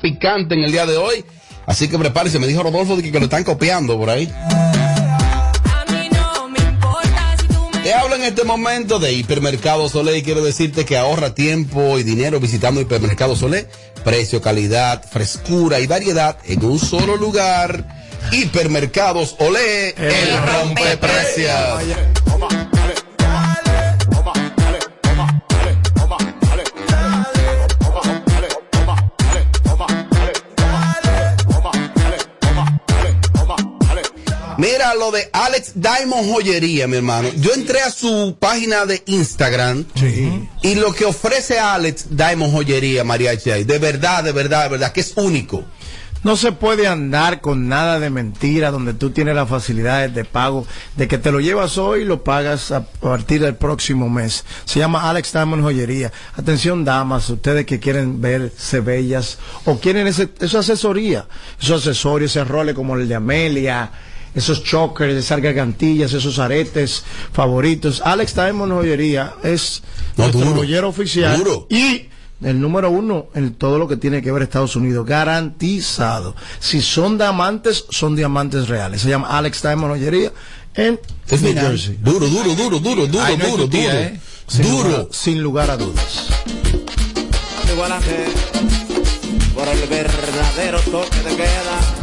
picante en el día de hoy. Así que prepárese, me dijo Rodolfo que, lo están copiando por ahí. Te hablo en este momento de Hipermercado Solé y quiero decirte que ahorra tiempo y dinero visitando Hipermercado Solé. Precio, calidad, frescura y variedad en un solo lugar. Hipermercados Olé, el rompe precios. Mira lo de Alex Diamond Joyería, mi hermano. Yo entré a su página de Instagram y lo que ofrece Alex Diamond Joyería, María de verdad, de verdad, de verdad, que es único. No se puede andar con nada de mentira donde tú tienes las facilidades de pago, de que te lo llevas hoy y lo pagas a partir del próximo mes. Se llama Alex Diamond Joyería. Atención, damas, ustedes que quieren verse bellas o quieren ese, esa asesoría, esos accesorios, ese role como el de Amelia esos chokers, esas gargantillas, esos aretes favoritos. Alex Diamond Joyería es nuestro joyero oficial y el número uno en todo lo que tiene que ver Estados Unidos, garantizado. Si son diamantes, son diamantes reales. Se llama Alex Diamond Joyería en New Jersey. Duro, duro, duro, duro, duro, duro, duro. ¿eh? Sin duro. Lugar, sin lugar a dudas. Por el verdadero toque de queda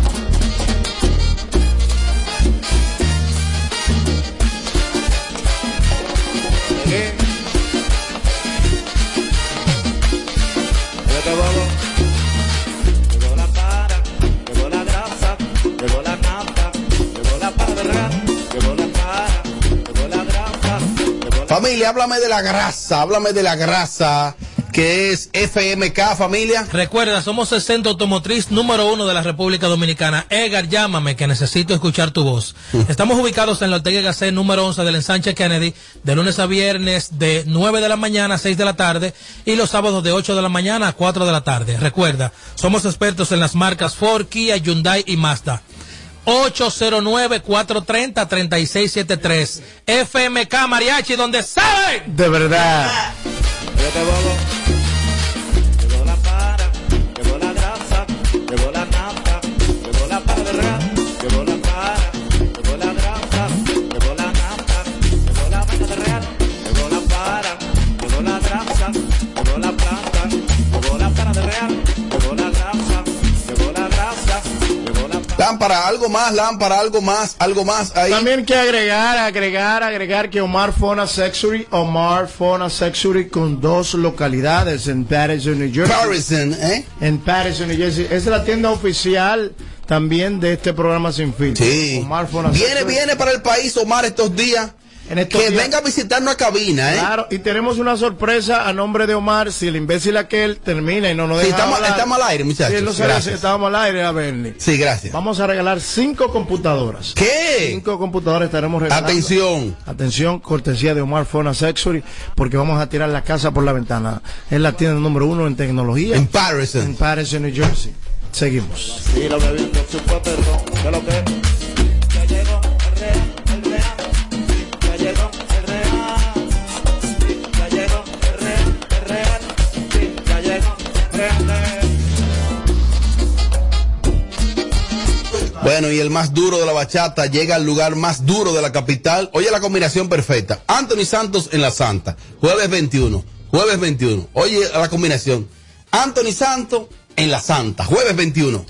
Familia, háblame de la grasa, háblame de la grasa que es FMK familia. Recuerda, somos el centro automotriz número uno de la República Dominicana. Edgar, llámame que necesito escuchar tu voz. Estamos ubicados en la Ortega Gasset número 11 del ensanche Kennedy, de lunes a viernes de 9 de la mañana a 6 de la tarde y los sábados de 8 de la mañana a 4 de la tarde. Recuerda, somos expertos en las marcas Ford, Kia, Hyundai y Mazda. 809-430-3673. FMK Mariachi, donde saben. De verdad. Lámpara, algo más, lámpara, algo más, algo más ahí. También que agregar, agregar, agregar que Omar Fona Sexury, Omar Fona Sexury con dos localidades en Patterson, New Jersey. Patterson, ¿eh? En Patterson, New Jersey. Es la tienda oficial también de este programa Sin Fin. Sí. Omar Fona viene, viene para el país Omar estos días que venga a visitarnos a cabina, ¿eh? Claro, y tenemos una sorpresa a nombre de Omar. Si el imbécil aquel termina y no nos deja. Sí, estamos, estamos al aire, muchachos. Sí, no estamos al aire, a Bernie. Sí, gracias. Vamos a regalar cinco computadoras. ¿Qué? Cinco computadoras estaremos regalando. Atención. Atención, cortesía de Omar Fona Sexury, porque vamos a tirar la casa por la ventana. Es la tienda número uno en tecnología. En Patterson. En Patterson, New Jersey. Seguimos. Sí, lo Bueno, y el más duro de la bachata llega al lugar más duro de la capital. Oye la combinación perfecta. Anthony Santos en la Santa, jueves 21, jueves 21. Oye la combinación. Anthony Santos en la Santa, jueves 21.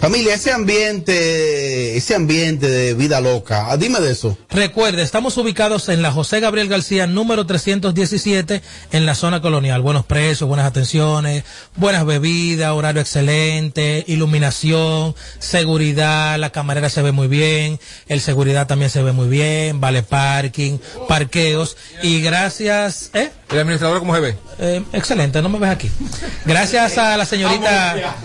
Familia, ese ambiente, ese ambiente de vida loca, ah, dime de eso. Recuerde, estamos ubicados en la José Gabriel García, número 317, en la zona colonial. Buenos precios, buenas atenciones, buenas bebidas, horario excelente, iluminación, seguridad, la camarera se ve muy bien, el seguridad también se ve muy bien, vale parking, parqueos, y gracias, ¿eh? ¿El administrador cómo se ve? Eh, excelente, no me ves aquí. Gracias a la señorita,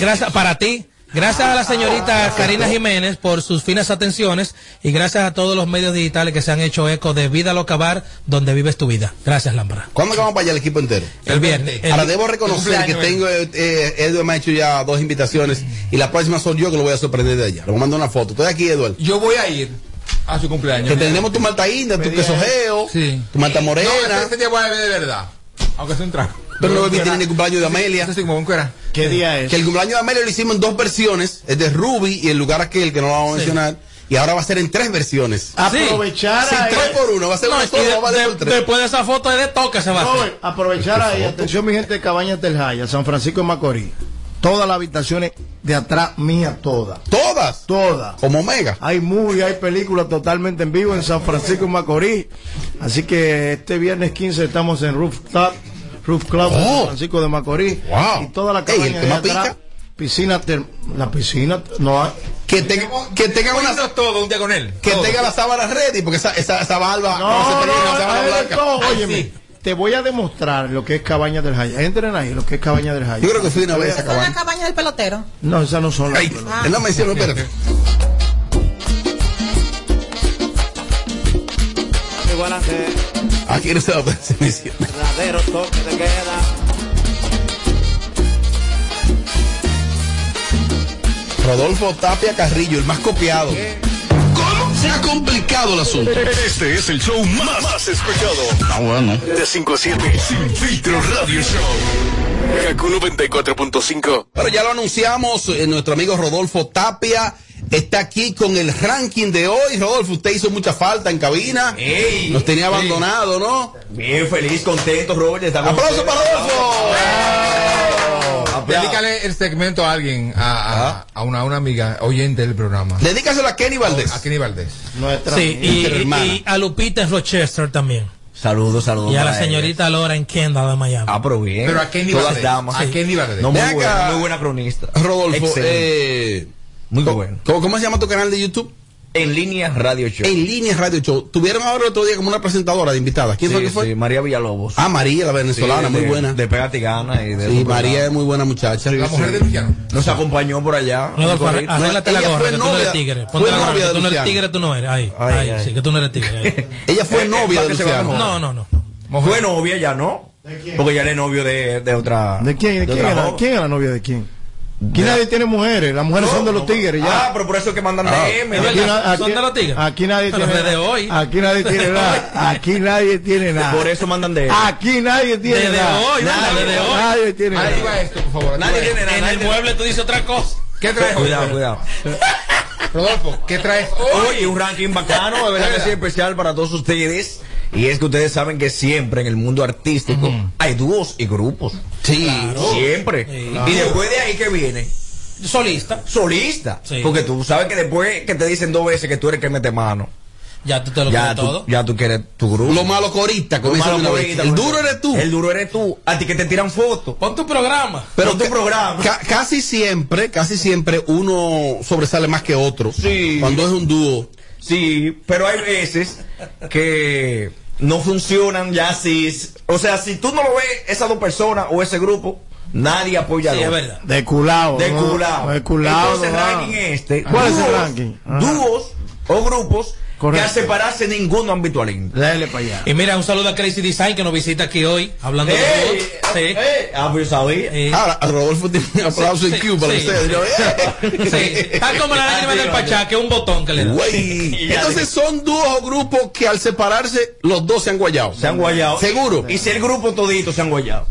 gracias para ti Gracias a la señorita Karina Jiménez por sus finas atenciones y gracias a todos los medios digitales que se han hecho eco de Vida Loca Bar, donde vives tu vida. Gracias, Lámpara. ¿Cuándo vamos para allá el equipo entero? El viernes. El- Ahora debo reconocer el que tengo, eh, eh, Edward me ha hecho ya dos invitaciones y la próxima soy yo que lo voy a sorprender de allá. Le voy a mandar una foto. Estoy aquí, Edward. Yo voy a ir a su cumpleaños. Que tendremos tu malta india, tu queso geo, Sí. tu malta No, morena. ese, ese día voy a beber de verdad. Aunque sea un trago. Pero no bebí tiene ni cumpleaños de Amelia. Sí, cuera. ¿Qué día es? Que el cumpleaños de Amelia lo hicimos en dos versiones, el de Ruby y el lugar aquel que no lo vamos a mencionar. Y ahora va a ser en tres versiones. Aprovechar Sí, ahí. tres por uno, va a ser No, una y sola, de- va a ser de- por tres. después de esa foto de toque se va a hacer. Aprovechar ahí, atención mi gente de Cabañas del Jaya, San Francisco de Macorís. Todas las habitaciones de atrás, mía, todas. Todas. Todas. Como Omega. Hay movie, hay películas totalmente en vivo en San Francisco de Macorís. Así que este viernes 15 estamos en Rooftop, Roof Club Oh. San Francisco de Macorís. Wow. Y toda la Ey, cabaña el atrás, pica. piscina, ter- la piscina, no hay. Que, te- que tenga una todo un día con él. que Todo. tenga la sábana ready, porque esa, esa, esa barba No, se no, termina la sábana hay de blanca. todo. Ay, Óyeme, sí. te voy a demostrar lo que es Cabaña del Jaya. Entren ahí, lo que es Cabaña del Jaya. Yo creo que fui una vez a la cabaña. cabaña del pelotero. No, esas no son las. Ay, no menciono, espérate. Igual a ser Aquí no se va a mención. verdadero toque de queda. Rodolfo Tapia Carrillo, el más copiado. ¿Cómo? Se ha complicado el asunto. Este es el show más, más escuchado. Ah, bueno. De 5 a 7, Sin Filtro Radio Show. Kaku 94.5. Pero ya lo anunciamos, eh, nuestro amigo Rodolfo Tapia está aquí con el ranking de hoy. Rodolfo, usted hizo mucha falta en cabina. Ey, Nos tenía ey. abandonado, ¿no? Bien feliz, contento, Robert. ¡Aplauso para Rodolfo! Ya. Dedícale el segmento a alguien, a, a, a una, a una amiga oyente del programa. Dedícaselo a Kenny Valdés. A Kenny Valdés. Nuestra Sí, y, Nuestra y- hermana. y a Lupita en Rochester también. Saludos, saludos. Y a la señorita Laura en Kendall de Miami. Ah, pero bien. Pero a Kenny Todas Valdés. damas. A Kenny Valdés. No, muy buena, muy buena cronista. Rodolfo, Excelente. eh, muy ¿cómo, bueno. ¿cómo, cómo se llama tu canal de YouTube? En línea Radio Show. En línea Radio Show. Tuvieron ahora el otro día como una presentadora de invitada. ¿Quién fue que fue? sí, María Villalobos. Ah, María, la venezolana, Sí, muy de- buena. De Pégate y Gana. Y de sí, María es muy buena muchacha. La mujer de Luciano. Nos acompañó por allá. Corrito. arréglate la ella gorra, que tú no eres tigre. fue Ponte la gorra, novia que tú no eres tigre, tú no eres. Ahí, Ay, ahí, ay. sí, que tú no eres tigre. Ella fue Eh, novia de Luciano. No, no, no. Fue novia ya, ¿no? Porque ya él es novio de, de otra. ¿De quién? ¿De quién, la novia de quién? Aquí nadie tiene mujeres, las mujeres son de los tigres Ah, ya. pero por eso es que mandan Ah. DM. Aquí, na- son aquí- de los tigres. aquí nadie Pero tiene desde nada. hoy. Aquí nadie tiene nada. Aquí nadie tiene nada. Por eso mandan DM. Aquí nadie tiene Desde nada. hoy, nadie, Desde hoy. nadie tiene Ahí nada. va esto, por favor. Nadie Ahí tiene nada. En nadie el tiene- mueble tú dices otra cosa. ¿Qué traes? Cuidado, cuidado. Rodolfo, ¿qué traes hoy? Oye, un ranking bacano, de verdad que sí, especial para todos ustedes. Y es que ustedes saben que siempre en el mundo artístico hay dúos y grupos. Sí. Siempre. Sí. Y después de ahí que viene, Solista. solista. Sí. Porque tú sabes que después que te dicen dos veces que tú eres el que mete mano, Ya tú te lo ya tú, todo. ya tú quieres tu grupo. Lo malo corista, como dicen una vez. El duro eres tú. El duro eres tú. A ti que te tiran fotos. Pon tu programa. Pero Con tu programa. ca- casi siempre, casi siempre uno sobresale más que otro. Sí. Cuando es un dúo. Sí, pero hay veces que no funcionan ya si, o sea, si tú no lo ves esas dos personas o ese grupo, nadie apoya Sí, verdad. De culado. De ¿no? culado. De culado. Entonces, ranking este. ¿Cuál es el dúos- ranking? Ah. Dúos o grupos Correcto. que al separarse ninguno habitual. Dale para allá. Y mira, un saludo a Crazy Design que nos visita aquí hoy, hablando de ¡Ey! fútbol. Sí. ¡Ey! Ah, pues sabía. Eh, Ahora, a Rodolfo tiene un aplauso Sí, en Cuba para sí. ustedes. Yo, ¡eh! sí. Está como la lágrima del Pachá, que es un botón que le da. Entonces son dúos o grupos que al separarse los dos se han guayado. Se han guayado. Seguro. Y si el grupo todito se han guayado.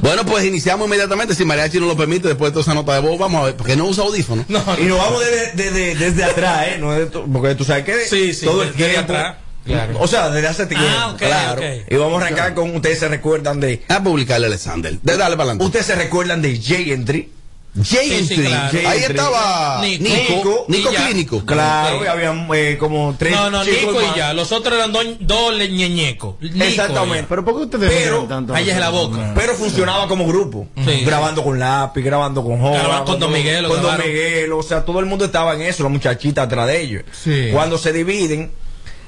Bueno, pues iniciamos inmediatamente. Si Mariachi no lo permite, después de toda esa nota de voz, vamos a ver. Porque no usa audífono. No, Y nos vamos desde, desde, desde atrás, ¿eh? No es de porque tú sabes que Sí, sí, todo el desde tiempo. atrás. Claro. O sea, desde hace tiempo. Ah, ok, claro. Y vamos a arrancar con ustedes se recuerdan de. A publicarle a Alexander. De dale para adelante. Ustedes se recuerdan de Jay Entry. Jay Sí, sí, Entry. claro. Ahí Jay estaba Nico. Nico. Nico. Clínico. Claro, habían eh, como tres. No, no, chicos Nico más. y ya. Los otros eran dos do ñeñecos. Exactamente. Pero ¿por qué ustedes Pero, tanto? ahí es la boca. Pero funcionaba como grupo. Sí. Grabando con lápiz, grabando con Jova. Grabando con Don Miguel, Con Don. Miguel. O sea, todo el mundo estaba en eso, la muchachita atrás de ellos. Sí. Cuando se dividen,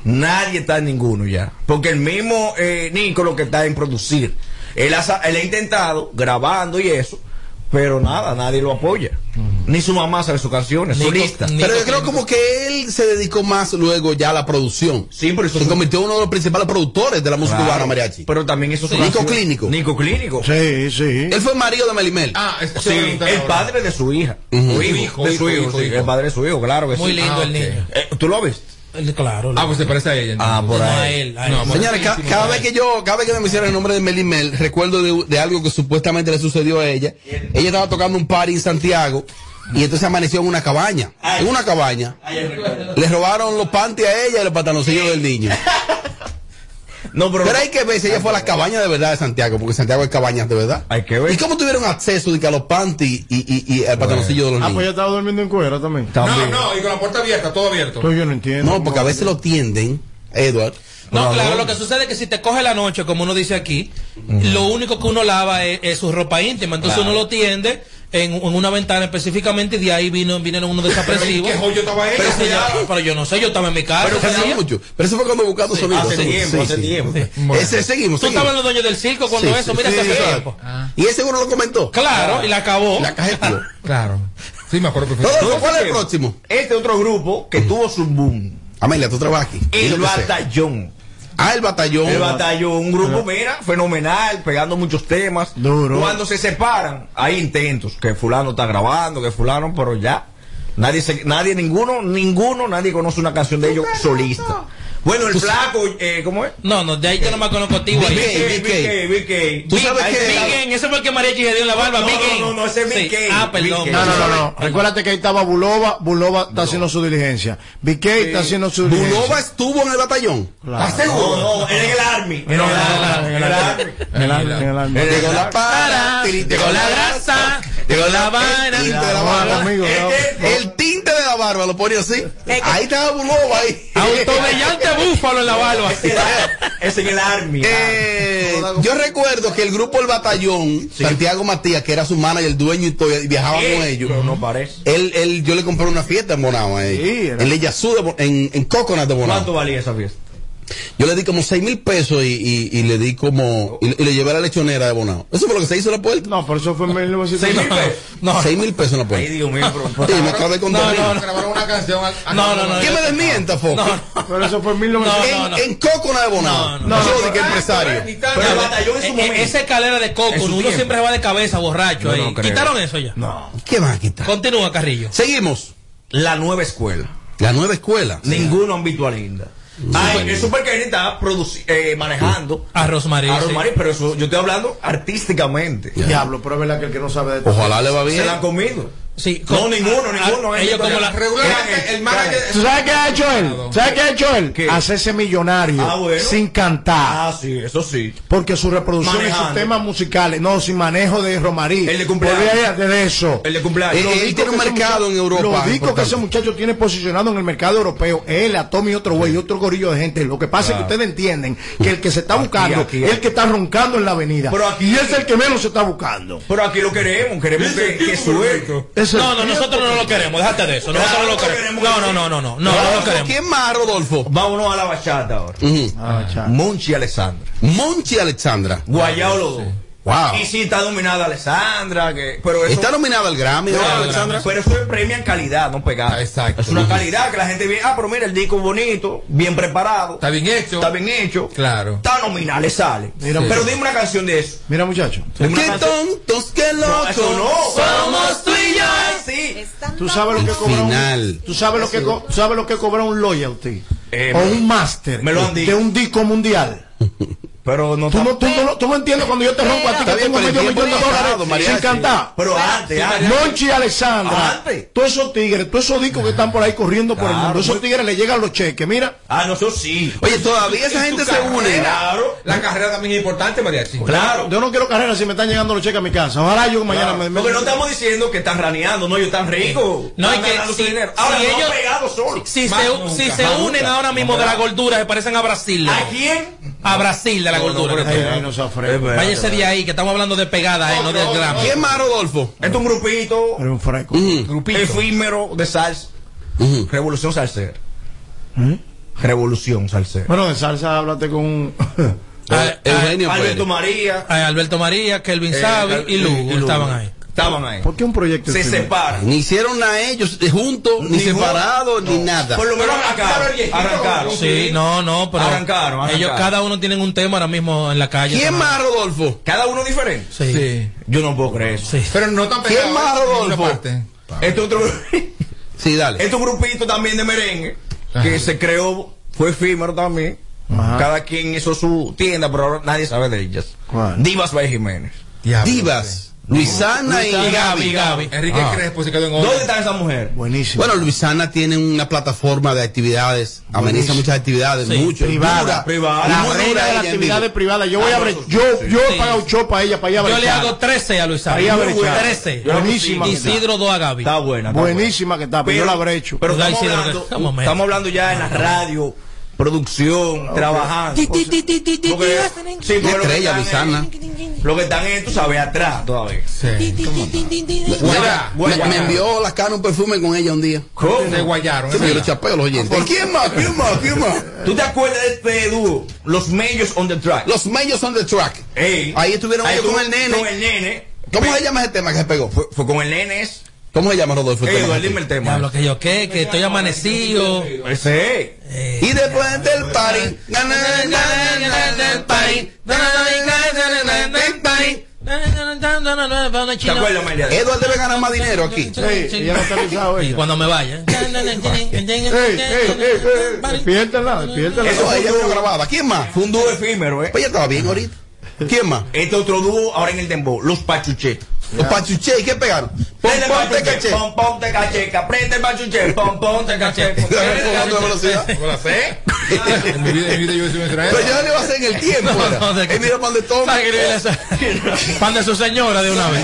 nadie está en ninguno ya. Porque el mismo eh, Nico lo que está en producir. Él ha, él ha intentado, grabando y eso, pero nada, nadie lo apoya. Ni su mamá sabe sus canciones, Nico- solista. Nico Pero yo creo como que él se dedicó más luego ya a la producción. Sí, pero eso se convirtió en uno de los principales productores de la música Claro. urbana mariachi. Pero también eso es Nico Clínico. Nico Clínico. Sí, sí. Él fue marido de Melimel. Ah, es Sí, el padre de su hija. Ujú. O hijo, Hijo, de su hijo, hijo, hijo, sí, hijo. El padre de su hijo, claro que Muy sí. lindo Ah, el niño. Eh, ¿Tú lo ves? El- Claro. Ah, pues se parece a ella. Ah, por no a ahí. él. a No, él. Señores, ca- cada vez que yo, cada vez que me mencionan el nombre de Melimel, recuerdo de, de algo que supuestamente le sucedió a ella. Ella estaba tocando un party en Santiago y entonces amaneció en una cabaña. En una cabaña. Le robaron los panties a ella y los pantaloncillos del niño. No, pero, Pero hay que ver si ella fue a las cabañas de verdad de Santiago, porque Santiago hay cabañas de verdad. Hay que ver. ¿Y cómo tuvieron acceso de que a los panties y, y, y al pantaloncillo de los Ah, pues niños? ella estaba durmiendo en cuero también. No, También. no, y con la puerta abierta, todo abierto. Pues yo no entiendo. No, porque a veces lo tienden, Edward. No, claro, lo que sucede es que si te coge la noche, como uno dice aquí, lo único que uno lava es, es su ropa íntima. Entonces uno lo tiende en, en una ventana específicamente y de ahí vino, vinieron unos desapresivos. ¿Qué joyo estaba ella? Pero, pero yo no sé, yo estaba en mi casa. Pero hace día. mucho. Pero eso fue cuando buscando sonido. hace Sí, tiempo, sí, hace sí. tiempo. Ese, seguimos, Tú estabas en los dueños del circo cuando Sí, eso, sí, mira sí, hace sí. tiempo. Y ese uno lo comentó. Claro, y la acabó. La cajeteó. Claro. Sí, me acuerdo Rodolfo, perfectamente. ¿cuál es el próximo? Este otro grupo que tuvo su boom. Amelia, tú trabajas aquí. El que. Batallón. Ah, el batallón. El batallón, un grupo, mira, fenomenal, pegando muchos temas. Duro. Cuando se separan, hay intentos, que fulano está grabando, que fulano, pero ya. Nadie, se- nadie, ninguno, ninguno, nadie conoce una canción de ellos solista. Bueno, el flaco, eh, ¿cómo es? No, no, de ahí yo no me conozco a ti, güey. BK. BK, BK. Tú sabes Ahí que- ese fue el que Mariachi se dio en la barba. No, Big no, no, no, ese es Gang. Ah, perdón. No, no, no, no. Recuérdate que ahí estaba Bulova. Bulova está haciendo su diligencia. BK está haciendo su diligencia. Bulova estuvo en el batallón. Claro. ¿Estás seguro? No, en el Army. En el Army. En el Army. En el arma, en el arma. Llegó la para, Llegó la grasa, llegó la vaina. El No, barba. lo ponía así. Ahí estaba Bulova ahí. Autobrillante búfalo en la barba. Es en el Army. Eh, yo recuerdo que el grupo El Batallón, Santiago Matías, que era su manager, el dueño y todo, y viajaba Eh, con ellos. pero no parece. Él, él, yo le compré una fiesta en Bonao a ellos. Sí, era- en Leyazú, de Bo- en, en Coconut de Bonao. ¿Cuánto valía esa fiesta? Yo le di como 6 mil pesos y, y, y le di como. Y, y le llevé a la lechonera de Bonao. Eso fue lo que se hizo en la puerta. No, por eso fue en 1970. No, 6 mil pesos en la Ay, puerta. Dios mío, pero- Sí, me acabé con No, no, no. Grabaron una canción. al- al- No, no, no, ¿Qué me desmienta, Foco? no, Pero eso fue en 1970. No, en, no. en Coconut de Bonao. No, no, yo no, di que Ah, empresario. Pero en su eh, momento. esa escalera de coco, uno siempre se va de cabeza borracho ahí. ¿Quitaron eso ya? No. ¿Qué más quitar? Continúa, Carrillo. Seguimos. La nueva escuela. La nueva escuela. Ninguno han visto a Linda. Ay, el Super Kenny está produci- eh, manejando A Rosmarie. a sí. Pero eso yo estoy hablando artísticamente. Diablo, pero es verdad que el que no sabe de esto. Ojalá le va Se bien. la han comido. Sí, No, con- ninguno, a- ninguno. a- eh, ellos como la- Regularmente, el manager. ¿Tú sabes qué ha hecho él? ¿Sabes qué ha hecho él? ¿Qué? Hacerse millonario Ah, bueno. sin cantar. Ah, sí, eso sí. Porque sus reproducciones, sus Manejando. temas musicales, no, sin manejo de Romarí. El de cumpleaños. De eso. El de cumpleaños. Eh, él discos tiene un que ese mercado muchacho- en Europa Los discos que ese muchacho tiene posicionado en el mercado europeo, él, a Tommy y otro güey, y otro gorillo de gente. Lo que pasa es que ustedes entienden que el que se está Aquí, buscando aquí, es el que está roncando en la avenida. Pero aquí- y es el que menos se está buscando. Pero aquí lo queremos, queremos que, que suelte. No, no, nosotros no lo queremos, déjate de eso. Nosotros no lo queremos. No, no, no, no, no, no, no lo queremos. ¿Quién más, Rodolfo? Vámonos a la bachata ahora. Ujú. Ah, cha. Monchi Alessandra. Monchi Alexandra. Guayao los dos. Wow. Y sí está dominada Alessandra, que, pero eso, Está nominada al Grammy, ¿no, Pero- Alexandra? Pero eso es premio en calidad, no pegada. Ah, exacto. Es una calidad que la gente ve, ah, pero mira, el disco bonito, bien preparado. Está bien hecho. Está bien hecho. Claro. Está nominada, le sale. Mira, pero dime una canción de eso. Mira, muchacho. Qué canción- tontos, qué No, locos. eso no. Somos tú y yo. Sí. Tú sabes lo que cobra Final. un, tú sabes lo que co- tú sabes lo que cobra un loyalty Eh, o un máster me lo han dicho. de un disco mundial. Pero no Tú no, tú, no, tú no entiendes cuando yo te rompo a ti que tengo medio millón de dólares sin cantar. Pero antes, antes. Monchi y Alexandra, Antes. todos esos tigres, todos esos discos que están por ahí corriendo por el mundo, esos tigres le llegan los cheques, mira. Ah, no, eso sí. Oye, todavía esa gente se une. Claro. La carrera también es importante, Mariachi. Claro. Yo no quiero carrera si me están llegando los cheques a mi casa. Ojalá yo mañana me, me- Porque no estamos diciendo que están raneando, no, ellos están ricos. No, están y que Ahora ellos- han pegado solo. Si se, nunca, si se más unen ahora mismo de la gordura, se parecen a Brasil. ¿A quién? A Brasil la No. Váyase de ahí, que estamos hablando de pegada, eh, no de gramo. ¿Quién más, Rodolfo? Este es un grupito un fresco. Grupito. efímero de salsa. Revolución salsera. ¿Eh? Revolución salsera. Bueno, de salsa háblate con. Ah, Eugenio Alberto. María. ah, Alberto María, Kelvin Eh, Lugo y Lugo. estaban ahí. Estaban ahí. ¿Por qué un proyecto Se separan. Ni hicieron a ellos juntos, ni, Ni separados, ni nada. Por lo menos arrancaron. Arrancaron. Sí, no, no, pero Arrancaron, arrancaron. ellos cada uno tienen un tema ahora mismo en la calle. ¿Quién más, Rodolfo? Cada uno diferente. Sí. Sí. Yo no puedo creer eso. Sí. Pero no tan ¿Quién más, ¿eh? Rodolfo? Este otro, Sí, dale. este grupito también de merengue que se creó, fue efímero también. Ajá. Cada quien hizo su tienda, pero ahora nadie sabe de ellas. ¿Cuál? Divas by Jiménez. Diablo, Divas. Luisana y Y Gaby, sí. Enrique Ah. Crespo se quedó en ¿Dónde está esa mujer? Buenísimo. Bueno, Luisana tiene una plataforma de actividades, ameniza muchas actividades, Sí. mucho. Privada. Privada. la muy reina de las actividades privadas. Yo voy a Ah, yo, yo Sí. he pagado un show para ella, para ella Yo le hago 13 a Luis Ahí a Ángel. brechar. 13. Buenísima. Isidro 2 a Gaby. Está buena. está Buenísima que está, pero yo la brecho. Pero Ay, estamos sí, hablando, estamos hablando ya en la radio, producción, trabajando. Ti, ti, ti, ti, ti, ti, Porque- ti, sí, porque lo que Estrella, es- Lo que están es, tú sabes, atrás todavía. Sí. Guaya- Me, envió la cara un perfume con ella un día. ¿Cómo? Se guayaron. Sí, yo le chapeo los oyentes. ¿Quién más? ¿Quién más? ¿Quién más? ¿Tú te acuerdas de este dúo? Los Mellos on the track. Los medios on the track. Ey. Ahí estuvieron ellos con el nene. Con el nene. ¿Cómo se llama ese tema que se pegó? Fue, fue con el nene. es- ¿Cómo se llama Rodolfo? Ey? Eduardo, dime el tema. Diablo, que yo qué, que estoy amanecido. Ese. Eh, Y después del party. ¿Te acuerdas? Edward debe ganar más dinero aquí. Sí, no está avisado Y cuando me vaya. Despiértala, despiértala. Eso ella vino grabada. ¿Quién más? Fue un dúo efímero, ¿eh? Pues ella estaba bien ahorita. ¿Quién más? Este otro dúo ahora en el dembow, los Pachuché. Los pachuché. ¿Y qué pegaron? Pom, Prende el pom, te pachuché, caché. pom, pom, te cacheca. Prende el pachuché, pom, pom, te caché. Jugando de velocidad. ¿No la sé? En mi vida, en mi vida yo soy un Pero yo no le iba a hacer en el tiempo. De Él mira para donde toma. ¿Sabe que le esa- Pan de su señora de una vez.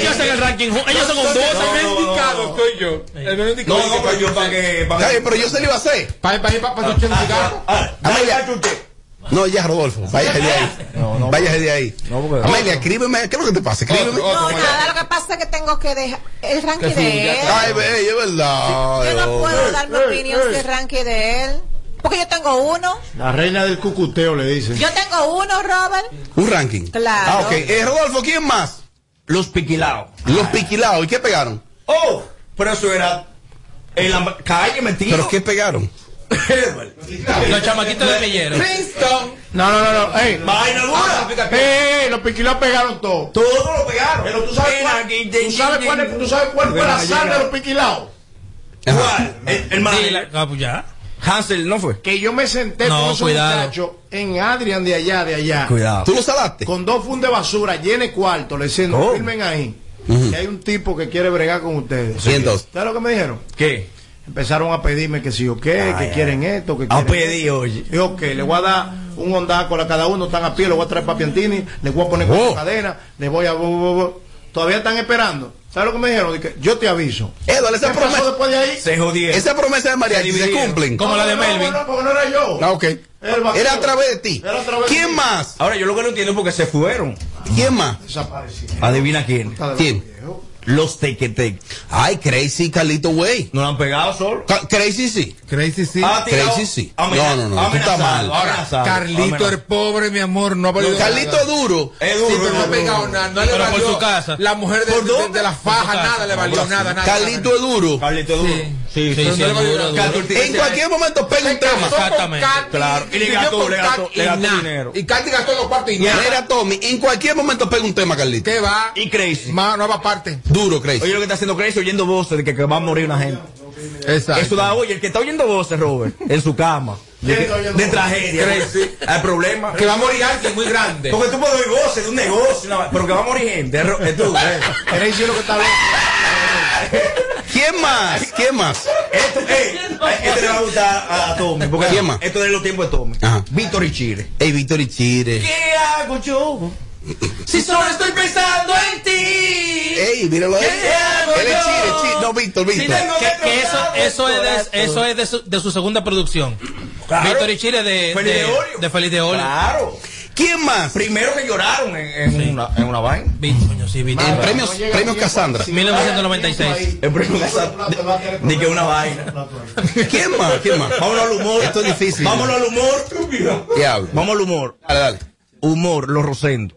Ellos en el ranking, ellos son un indicado soy yo. El menos indicado. No, no, pero yo para que. Pero yo se lo iba a hacer. Para para para para escuchar No, ya, Rodolfo. Váyase de ahí. Váyase de ahí. Amelia, escríbeme. ¿Qué es lo que te pasa? Escríbeme. Otro, No, nada, lo que pasa es que tengo que dejar el ranking de él. Ay, ve, es verdad. Yo no puedo dar mi opinión del ranking de él. Porque yo tengo uno. La reina del cucuteo le dicen. Yo tengo uno, Robert. Un ranking. Claro. Ah, ok. Eh, Rodolfo, ¿quién más? Los piquilados. Los piquilados. ¿Y qué pegaron? Oh, pero eso era. En la calle metido. ¿Pero qué pegaron? Los chamaquitos de Millero. No, no, no, no. Ey, Vaina dura. ey, ey, los piquilados pegaron todo. Todos lo pegaron. Pero tú sabes cuál, tú sabes cuál, tú sabes cuál fue la sal de los piquilados. ¿Cuál? El, el Sí, ah, pues ya. Hansel, ¿no fue? Que yo me senté No, con esos cuidado. muchachos en Adrian de allá, de allá. Cuidado. ¿Tú lo salaste? Con dos fundes de basura, llene cuarto, le diciendo, Oh. firmen ahí. Ujú. Que hay un tipo que quiere bregar con ustedes. Y entonces. ¿Sabes lo que me dijeron? ¿Qué? Empezaron a pedirme que si o qué, que Ay, quieren esto, que A quieren pedir, oye. Y ok, le voy a dar un ondaco a cada uno, están a pie, le voy a traer papiantini, le voy a poner con Oh. cadena, le voy a... Todavía están esperando. ¿Sabes lo que me dijeron? Dije, yo te aviso. Edward, ¿Qué esa promesa, después de ahí? Se jodieron. esa promesa de mariachi Se se cumplen. Como la de No, Melvin. No, porque no era yo. Ah, ok. Era a través de ti. Era a través de ¿Quién ti. más? Ahora yo lo que no entiendo es porque se fueron. ¿Quién más? Desapareció. Adivina quién. ¿Quién? viejo. Los Tequetec. Ay, Crazy Carlito Way. ¿No lo han pegado solo? Ca- Crazy sí. Crazy sí. Ah, Crazy sí. amena- No, no, no, tú estás amenazado, mal. amenazado, Carlito amenazado. el pobre, mi amor, no ha valido Carlito nada. es duro. Es Sí, duro, pero no ha pegado nada. No le Pero por valió su casa. La mujer de, ¿Por de- de la faja, Por nada le valió, nada, nada. Carlito es duro. Carlito es duro. Sí. Sí, Sí, sí, no duro, duro. En cualquier momento pega un tema. Exactamente. Claro. Y le gastó, le gastó- le gastó dinero. Y Katy gastó los cuartos y nada. Mira, Tommy, en cualquier momento pega un tema, Carlito. ¿Qué va? Y Crazy. Más nueva parte. Duro, Crazy. Oye lo que está haciendo Crazy oyendo voces de que, que va a morir una gente. Exacto. Eso da, oye, el que está oyendo voces, Robert, en su cama. De, tragedia. Crazy. Hay problema. Que va a morir alguien muy grande. Porque tú puedes oír voces de un negocio, una- pero que va a morir gente. Es tú, eh. Decir lo que está hablando. ¿Quién más? ¿Quién más? Esto, ey, este le va a gustar a Tommy. Porque ¿Quién más? Esto es de los tiempos de Tommy. Ajá. Víctor y Chile. Ey, Víctor y Chire. ¿Qué hago yo? Si solo estoy pensando en ti. Ey, míralo ahí. ¿Qué hago Él es yo? Chire, Chire. No, Víctor, Víctor. Que, que eso, eso es, de, eso es de, su, de su segunda producción. Claro. Víctor y Chile de, Feliz de de, Olio. de Feliz de Olio. Claro. ¿Quién más? Primero que lloraron en, en una, en una vaina. Coño, sí, Víctor. En premios, premios Cassandra. 1996. El premio Casandra. Ni que una vaina. ¿Quién más? ¿Quién más? Vámonos al humor. Esto es difícil. Vámonos al humor. Diablo. Vamos al humor. Dale, dale. Humor, los Rosendo.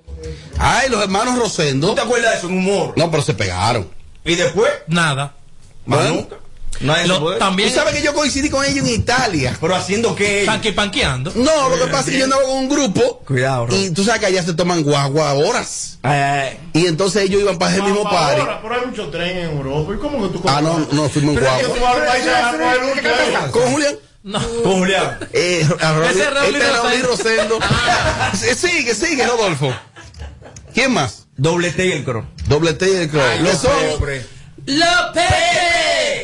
Ay, los hermanos Rosendo. ¿Tú te acuerdas de eso? Un humor. No, pero se pegaron. Y después, Nada. más Bueno. nunca. Nadie Lo- se puede. Tú también sabes que yo coincidí con ellos en Italia. Pero haciendo qué? panqui panqueando. No, lo que pasa es que yo andaba con un grupo. Cuidado, bro. Y tú sabes que allá se toman guagua horas. Ay, ay, Y entonces ellos iban para ese mismo party. Ahora, pero hay mucho tren en Europa. ¿Y cómo que tú Ah, no, no, fuimos en guagua. ¿Con Julián? No. Con Julián. Eh, a Ese es Raúl este Rosendo. Rosendo. Sí, Sigue, sigue, Rodolfo. ¿Quién más? Doble T y el cro. Doble T y el Crow. Ay, los son pobres. ¡López!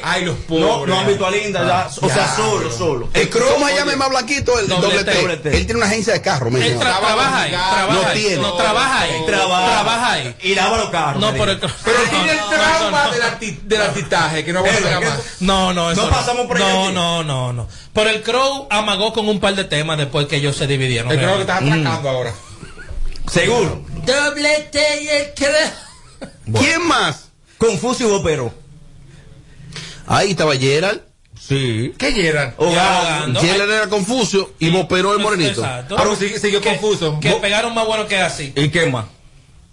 Ay, los pobres. No, no han visto a Linda, ya, o sea, solo, solo. El Crow me llama más blanquito, el Doble T. T. Doble T. Él tiene una agencia de carro, me Él dijo. tra- trabaja ahí, trabaja No ahí. tiene. No, trabaja ahí. Trabaja. Trabaja ahí. Y lava los carros. No, pero dijo. Pero no, tiene el trauma no, del, arti- del artistaje, que no va a más. No, no, eso No pasamos por ahí No, no, no, no. Pero el Crow amagó con un par de temas después que ellos se dividieron. El creo que estás atracando ahora. Seguro. Doble T y el Crow. ¿Quién más? Confuso y Bopero. Ahí estaba Gerald. Sí. ¿Qué Gerard? Ahogando. Gerald era Confucio y Boperó el morenito. Exacto. Pero sigue- sigue Que- confuso. Que Bo- pegaron más bueno que así. ¿Y qué más?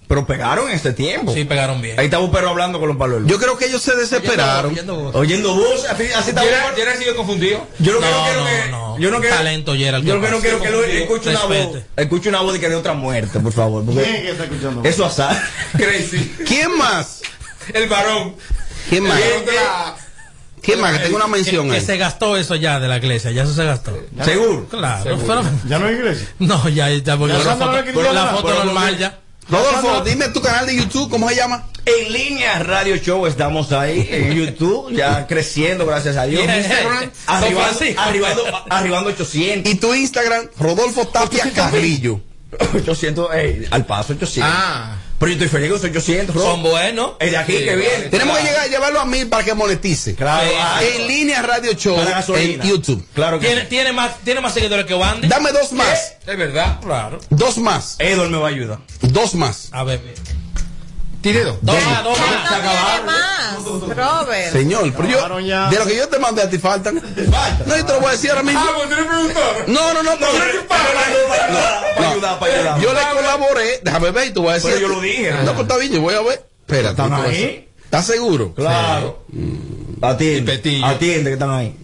Pero pegaron en este tiempo. Sí, pegaron bien. Ahí está Bopero hablando con los palos. Yo creo que ellos se desesperaron. Oyendo voz. Oyendo voz, así, así está Gerard, sigue confundido. Yo que no, No, quiero no, que. no. Yo no quiero. Talento, Yo lo ¿qué que no quiero que lo escuche una voz. Escuche una voz de que de otra muerte, por favor. porque ¿Quién es que está escuchando? Eso azar. Crazy. ¿Quién más? El varón. ¿Quién más? El varón de la- ¿Quién más? Que tengo una Que, mención que ahí. se gastó eso ya de la iglesia, ya eso se gastó. Seguro. Claro, pero- Ya no hay iglesia. no, ya, ya, porque Ya la foto, la normal ya. Rodolfo, dime tu canal de YouTube, ¿cómo se llama? En línea Radio Show estamos ahí en YouTube, ya creciendo, gracias a Dios. Instagram, arribando, arribando, arribando 800. Y tu Instagram, Rodolfo Tapia Carrillo. 800, ey, al paso 800. Ah. Pero yo estoy feliz con esos 800, bro. Son buenos. Es de aquí Sí, que viene. Tenemos que llegar a llevarlo a mil para que monetice. Claro. En línea Radio Show en. YouTube. Claro que Tiene, sí. tiene, más, tiene más seguidores que Wandy. Dame dos más. Es verdad. Claro. Dos más. Edor me va a ayudar. Dos más. A ver. Tiene dos. Dos más. tiene más, Robert. Señor, pero Acabaron yo, ya. de lo que yo te mandé a ti faltan. No, yo te lo voy a decir ahora mismo. Ah, pues preguntar. No, no, no, Para ayudar, para ayudar. yo le colaboré. Déjame ver y tú vas a decir. Pero yo lo dije. No, pues está bien, yo voy a ver. Espérate. ¿Están ahí? ¿Estás seguro? Claro. Y Atiende. Atiende que están ahí.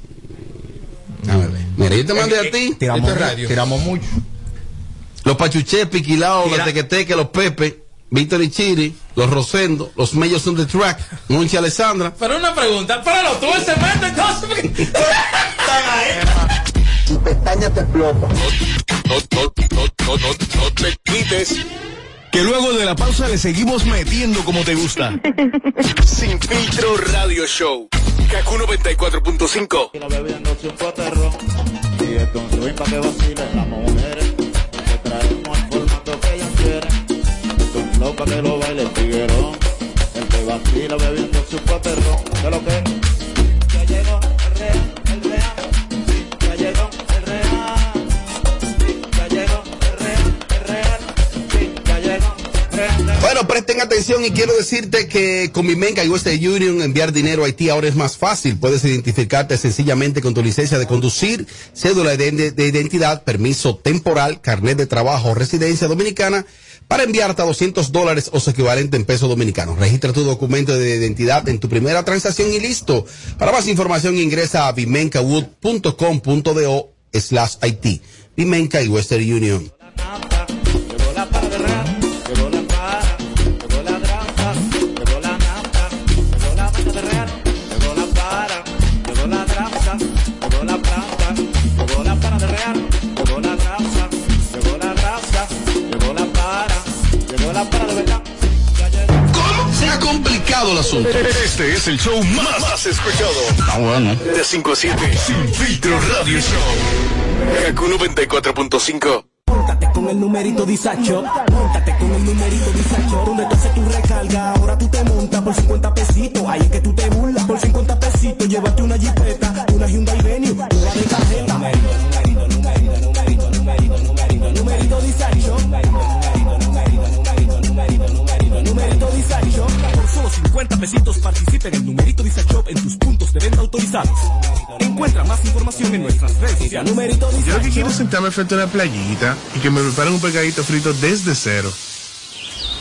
Déjame ver. Mira, yo te mandé a ti. Tiramos, tiramos mucho. Los pachuché, piquilados, los Tira- tequeteque, los pepe, Víctor y Chiri, los Rosendo, los Mellos on the track, Monchi Alessandra. Pero una pregunta. Pero no, tú el cemento entonces. porque- Tu pestaña te explota. No, no, no, no, no, no te quites. Que luego de la pausa le seguimos metiendo como te gusta. Sin filtro radio show. Kaku 94.5. Y la bebiéndose un poterrón. Y es con swing pa' que vacilen las mujeres. Con flow pa' que lo baile el tiguerón. El que vacila bebiéndose un poterrón. ¿Qué lo que? Ya llegó el real, el real. Sí, ya llegó el real. Sí, ya llegó el real, el real. Sí, ya llegó el real. el real. Bueno, presten atención y quiero decirte que con Vimenca y Western Union enviar dinero a Haití ahora es más fácil. Puedes identificarte sencillamente con tu licencia de conducir, cédula de, de identidad, permiso temporal, carnet de trabajo, residencia dominicana para enviarte a 200 dólares o su equivalente en pesos dominicanos. Registra tu documento de identidad en tu primera transacción y listo. Para más información ingresa a vimencawood.com.do slash IT. Vimenca y Western Union. Complicado el asunto. Este es el show más, más escuchado. Ah, bueno. De 5 a 7. Sin filtro radio show. Kaku 94.5. Móntate con el numerito disacho, móntate con el numerito disacho, donde tú haces tu recarga, ahora tú te montas por 50 pesitos, ahí es que tú te burlas, por 50 pesitos, llévate una jipeta, una Hyundai Venue, una de en el numerito disacho en tus puntos de venta autorizados. Encuentra más información en nuestras redes sociales. Numerito Yo lo que quiero es sentarme frente a una playita y que me preparen un pescadito frito desde cero.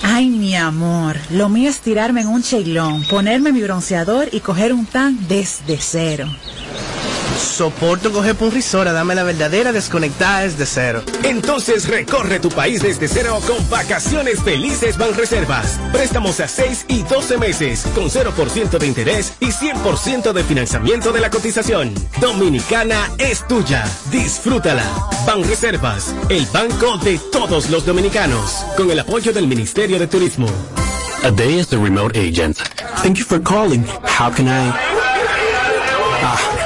Ay, mi amor, lo mío es tirarme en un cheilón, ponerme mi bronceador y coger un tan desde cero. Soporto coger por un risora, dame la verdadera desconectada desde cero. Entonces recorre tu país desde cero con vacaciones felices Banreservas. Préstamos a 6 y 12 meses con 0% de interés y 100% de financiamiento de la cotización. Dominicana es tuya. Disfrútala. Banreservas, el banco de todos los dominicanos. Con el apoyo del Ministerio de Turismo. A day as the remote agent. Thank you for calling. How can I?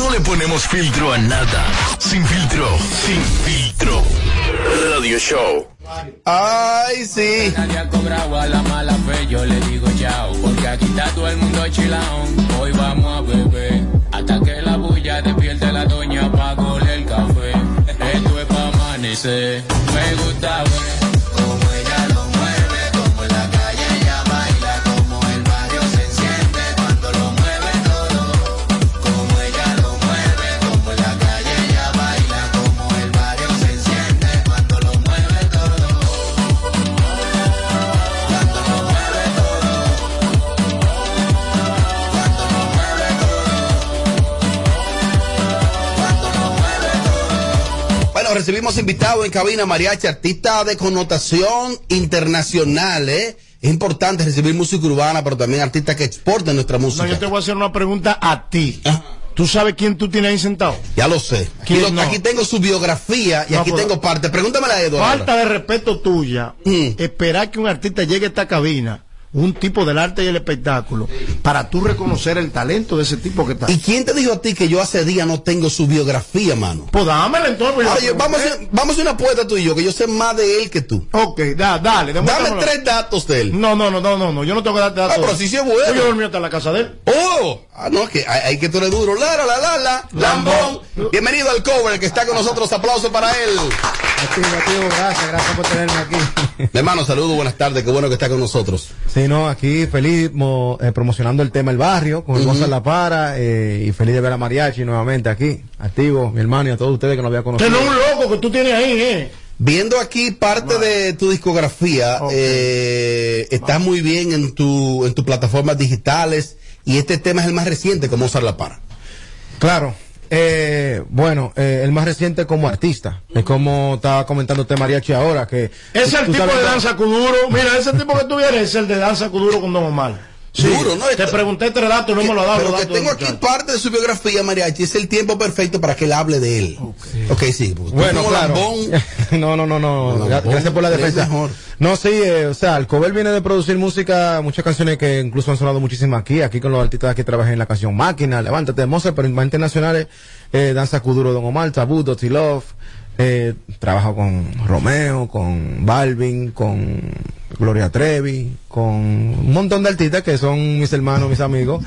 No le ponemos filtro a nada. Sin filtro, sin filtro. Radio Show. Ay, sí. Nadie ha cobrado a la mala fe, yo le digo chao. Porque aquí está todo el mundo chilao. Hoy vamos a beber. Hasta que la bulla despierte la doña pa' coger el café. Esto es pa' amanecer. Me gusta recibimos invitado en cabina Mariachi, artista de connotación internacional, ¿eh? Es importante recibir música urbana, pero también artistas que exporten nuestra música. No, yo te voy a hacer una pregunta a ti. ¿Tú sabes quién tú tienes ahí sentado? Ya lo sé. Aquí tengo su biografía y No, aquí tengo parte. Pregúntamela a Eduardo. Falta de respeto tuya. Mm. Esperar que un artista llegue a esta cabina, un tipo del arte y el espectáculo, para tú reconocer el talento de ese tipo que está. ¿Y quién te dijo a ti que yo hace días no tengo su biografía, mano? Pues dámela entonces. pues yo vamos, a vamos a una apuesta tú y yo, que yo sé más de él que tú. Ok, da, dale. Dame tres datos de él. No, no, no, no, no, no, yo no tengo que darte datos. Ah, pero sí sí es bueno. Yo dormí hasta la casa de él. ¡Oh! Ah, no, que hay, hay que tú eres duro. La, la, la, la, la, lambón. Bienvenido al cover que está con nosotros. Aplauso para él. Activo, activo, gracias, gracias por tenerme aquí. Mi hermano, saludos, buenas tardes. Qué bueno que está con nosotros. Sí, no, aquí feliz mo- eh, promocionando el tema El Barrio con. Gonzalo La Para eh, y feliz de ver a Mariachi nuevamente aquí, activo, mi hermano y a todos ustedes que no había conocido. no es un loco que tú tienes ahí, ¿eh? Viendo aquí parte de tu discografía, eh, estás muy bien en tu en tus plataformas digitales y este tema es el más reciente, como usar la para. Claro. Eh, bueno, eh, el más reciente como artista, es como estaba comentando usted Mariachi ahora, que... Es el tipo de danza cuduro. Mira, ese tipo que tú vienes es el de danza cuduro con Don Omar. Sí, Duro, ¿no? Te pregunté tres datos, no me lo ha dado. Pero los que tengo aquí parte de su biografía, Mariachi, es el tiempo perfecto para que él hable de él. Ok, sí. porque tú Bueno, claro. no, no, no, no. Gracias por la defensa. mejor. No, sí, eh, o sea, el Cover viene de producir música, muchas canciones que incluso han sonado muchísimas aquí, aquí con los artistas que trabajan en la canción Máquina, Levántate de Mozart, pero en más internacionales, eh, Danza Kuduro, Don Omar, Tabú, Dotty Love, eh, trabajo con Romeo, con Balvin, con Gloria Trevi, con un montón de artistas que son mis hermanos, mis amigos.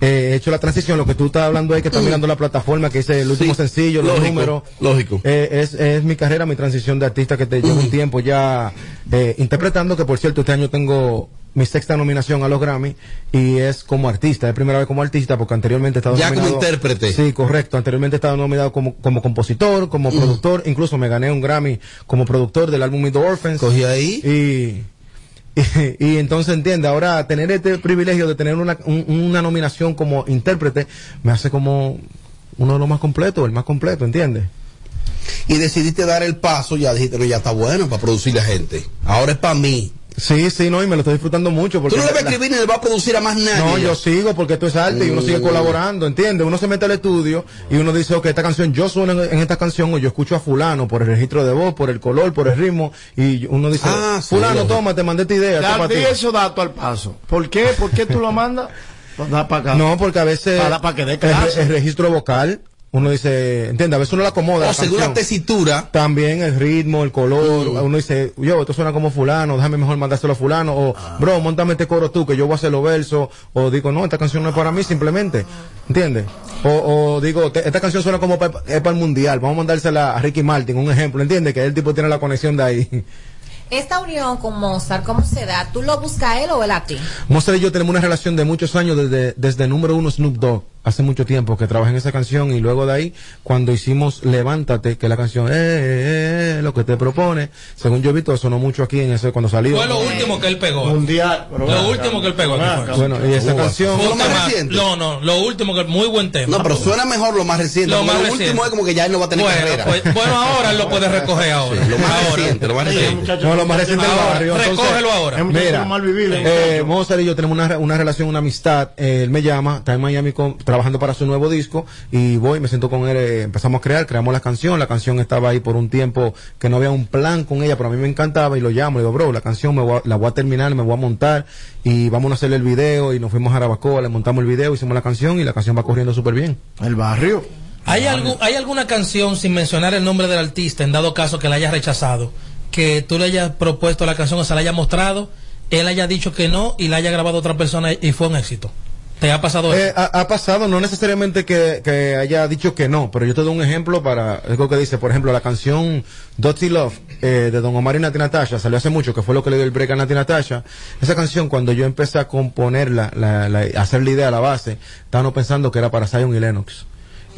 Eh, he hecho la transición, lo que tú estás hablando ahí, que estás mirando la plataforma, que es el último Sí, sencillo, los lógico, números. lógico. Eh, es, es mi carrera, mi transición de artista que te llevo un tiempo ya eh, interpretando, que por cierto este año tengo mi sexta nominación a los Grammy y es como artista, es primera vez como artista porque anteriormente he estado Ya como intérprete. Sí, correcto, anteriormente he estado nominado como, como compositor, como productor, incluso me gané un Grammy como productor del álbum Meet the Orphans. Cogí ahí. Y, y, y entonces entiende, ahora tener este privilegio de tener una, un- una nominación como intérprete me hace como uno de los más completos, el más completo, ¿entiendes? y decidiste dar el paso, ya dijiste, no, ya está bueno para producir la gente. Ahora es para mí. Sí, sí, no, y me lo estoy disfrutando mucho. Porque Tú no le vas a escribir ni le vas a producir a más nadie. No, yo sigo porque esto es arte y uno sigue Mm. colaborando, ¿entiendes? Uno se mete al estudio y uno dice, ok, esta canción, yo sueno en, en esta canción o yo escucho a fulano por el registro de voz, por el color, por el ritmo y uno dice, Ah, sí, fulano, lógico. toma, te mandé esta idea. Ya, di ti". esos datos al paso. ¿Por qué? ¿Por qué tú lo mandas? No, porque a veces Para- para que dé el, el registro vocal uno dice, entiende, a veces uno la acomoda. O la según la tesitura. También el ritmo, el color, uno dice, yo, esto suena como fulano, déjame mejor mandárselo a fulano, o, bro, montame este coro tú, que yo voy a hacer los versos, o digo, no, esta canción no es para mí, simplemente, ¿entiendes? O, o digo, te- esta canción suena como pa- es para el mundial, vamos a mandársela a Ricky Martin, un ejemplo, ¿entiendes? Que el tipo tiene la conexión de ahí. Esta unión con Mozart, ¿cómo se da? ¿Tú lo buscas a él o él a ti? Mozart y yo tenemos una relación de muchos años desde, desde número uno Snoop Dogg. Hace mucho tiempo que trabajé en esa canción y luego de ahí, cuando hicimos Levántate, que es la canción, eh, eh, eh, lo que te propone, según yo he visto, sonó mucho aquí en ese, cuando salió. Fue lo último que él pegó. Mundial. pero Lo último que él pegó. Bueno, y esa canción, Fue un tema- No, no, lo último que muy buen tema. No, pero suena mejor lo más reciente. Lo más lo reciente. último es como que ya él no va a tener Bueno, carrera. pues, bueno, ahora él lo puede recoger ahora. lo más Ahora. reciente, lo más Sí. reciente. No, lo más reciente del Ahora, barrio. entonces, recógelo ahora. Mira, eh, Mozart y yo tenemos una, una relación, una amistad. eh, él me llama, está en Miami con- trabajando para su nuevo disco y voy, me siento con él, eh, empezamos a crear, creamos la canción. La canción estaba ahí por un tiempo que no había un plan con ella, pero a mí me encantaba y lo llamo. Le digo, bro, la canción me voy a- la voy a terminar, me voy a montar y vamos a hacerle el video. Y nos fuimos a Arabacoa, le montamos el video, hicimos la canción y la canción va corriendo súper bien. El barrio. ¿Hay, algún, ¿Hay alguna canción, sin mencionar el nombre del artista, en dado caso que la hayas rechazado, que tú le hayas propuesto la canción o se la haya mostrado, él haya dicho que no y la haya grabado otra persona y fue un éxito? ¿Te ha pasado Eh, eso? ha, ha pasado, no necesariamente que, que haya dicho que no, pero yo te doy un ejemplo para algo que dice, por ejemplo, la canción Dirty Love eh, de Don Omar y Nati Natasha, salió hace mucho, que fue lo que le dio el break a Nati Natasha. Esa canción, cuando yo empecé a componerla, la, hacer la idea, la base, estábamos pensando que era para Zion y Lennox.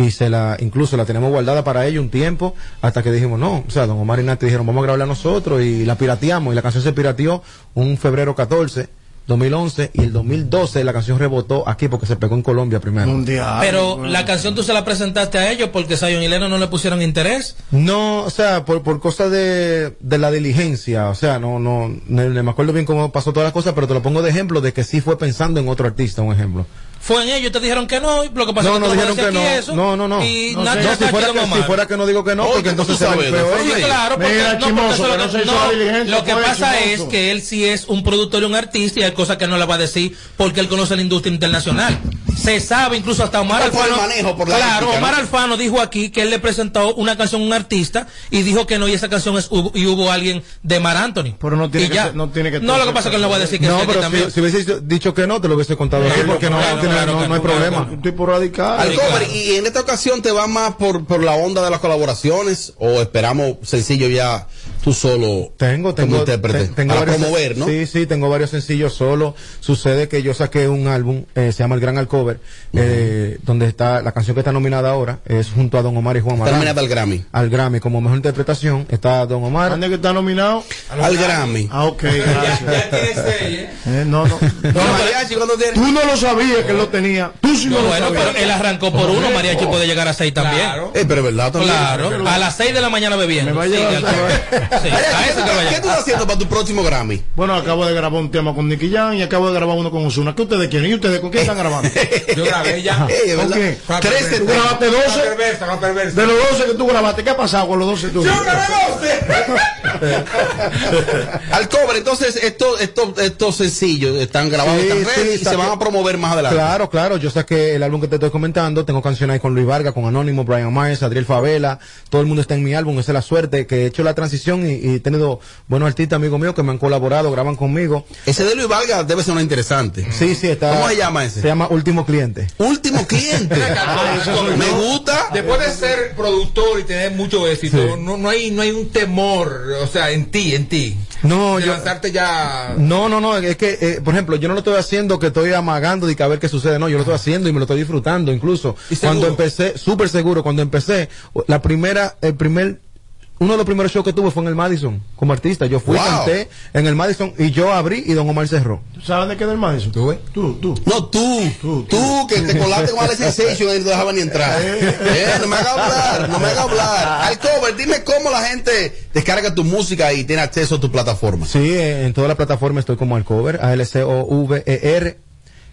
Y se la, incluso la tenemos guardada para ello un tiempo, hasta que dijimos, no, o sea, Don Omar y Nati dijeron, vamos a grabarla nosotros, y la pirateamos, y la canción se pirateó un febrero 14, 2011 y el 2012 la canción rebotó aquí porque se pegó en Colombia primero. Pero la canción tú se la presentaste a ellos porque Zion y Lennon no le pusieron interés. No, o sea, por, por cosa de, de la diligencia, o sea, no, no, no, no me acuerdo bien cómo pasó todas las cosas, pero te lo pongo de ejemplo de que sí fue pensando en otro artista, un ejemplo. Fue en ellos, te dijeron que no, lo que pasó No, es no que tú dijeron vas a que decir no. aquí eso, No, no, no. Y No, Nacho no, si fuera que, si fuera que no digo que no, Oye, porque ¿cómo entonces se sabes, peor. Sí, claro, porque, Mira, no, porque eso que no no, Lo que pasa es que él sí es un productor y un artista y hay cosas que no le va a decir porque él conoce la industria internacional. Se sabe, incluso hasta Omar ¿Cuál fue el Alfano. manejo por la claro, Omar no? Alfano dijo aquí que él le presentó una canción a un artista y dijo que no, y esa canción es hubo- y hubo alguien de Mar Anthony. Pero no tiene que ya. ser- no tiene que No, lo que pasa es que él no va a decir que No, aquí pero también. si, si hubiese dicho que no, te lo hubiese contado aquí porque no, claro, no, no hay problema. Un tipo radical. ¿y en esta ocasión te va más por, por la onda de las colaboraciones o esperamos sencillo ya tú solo Tengo, como tengo, intérprete te- tengo para varios, promover, ¿no? Sí, sí, tengo varios sencillos solo. Sucede que yo saqué un álbum, eh, se llama El Gran Alcover, eh, donde está la canción que está nominada ahora, es junto a Don Omar y Juan Está Marán. nominada al Grammy. Al Grammy, como mejor interpretación, está Don Omar. ¿Dónde que está nominado? Al Grammy. Ah, ok, gracias. Eh, no, no. No, mariachi, cuando tiene- Tú no lo sabías que él lo tenía. Tú sí no, No, lo bueno, sabías. pero él arrancó por uno, Mariachi puede llegar a seis también. Eh, pero es verdad también. Claro, a las 6 de la mañana bebiendo. Me va a Sí, llevar- sí, a eso que vaya. ¿Qué tú estás haciendo para tu próximo Grammy? Bueno, acabo de grabar un tema con Nicky Jam y acabo de grabar uno con Osuna. ¿Qué ustedes quieren? ¿Y ustedes con quién están grabando? Yo grabé ya. ¿Tú grabaste 12? perversa, perversa. De los 12 que tú grabaste, ¿qué ha pasado con los 12 tuyos? Al cobre, entonces estos estos estos sencillos están grabados Sí, en estas sí, redes y se van a promover más adelante. Claro, claro. Yo saqué el álbum que te estoy comentando. Tengo canciones ahí con Luis Vargas, con Anónimo, Brian Myers, Adriel Favela. Todo el mundo está en mi álbum. Esa es la suerte que he hecho la transición y, y he tenido buenos artistas amigos míos que me han colaborado, graban conmigo. Ese de Luis Vargas debe ser una interesante. Sí, sí, está. ¿Cómo se llama ese? Se llama Último Cliente. Último cliente. Me gusta. Después de ser productor y tener mucho éxito, Sí. no, no hay no hay un temor, o sea, en ti, en ti. No, de yo. lanzarte ya. No, no, no, es que, eh, por ejemplo, yo no lo estoy haciendo que estoy amagando de que a ver qué sucede, no, yo lo estoy haciendo y me lo estoy disfrutando, incluso. ¿Y? Cuando empecé, súper seguro, cuando empecé, la primera, el primer, uno de los primeros shows que tuve fue en el Madison, como artista. Yo fui, Wow. canté en el Madison y yo abrí y Don Omar cerró. ¿Tú sabes dónde queda el Madison? ¿Tú ves? Tú, tú. No, tú, tú, que te colaste con Alex Sensation y no dejaba ni entrar. Eh, no me haga hablar, no me haga hablar. Al cover, dime cómo la gente descarga tu música y tiene acceso a tu plataforma. Sí, eh, en toda la plataforma estoy como al cover, A-L-C-O-V-E-R.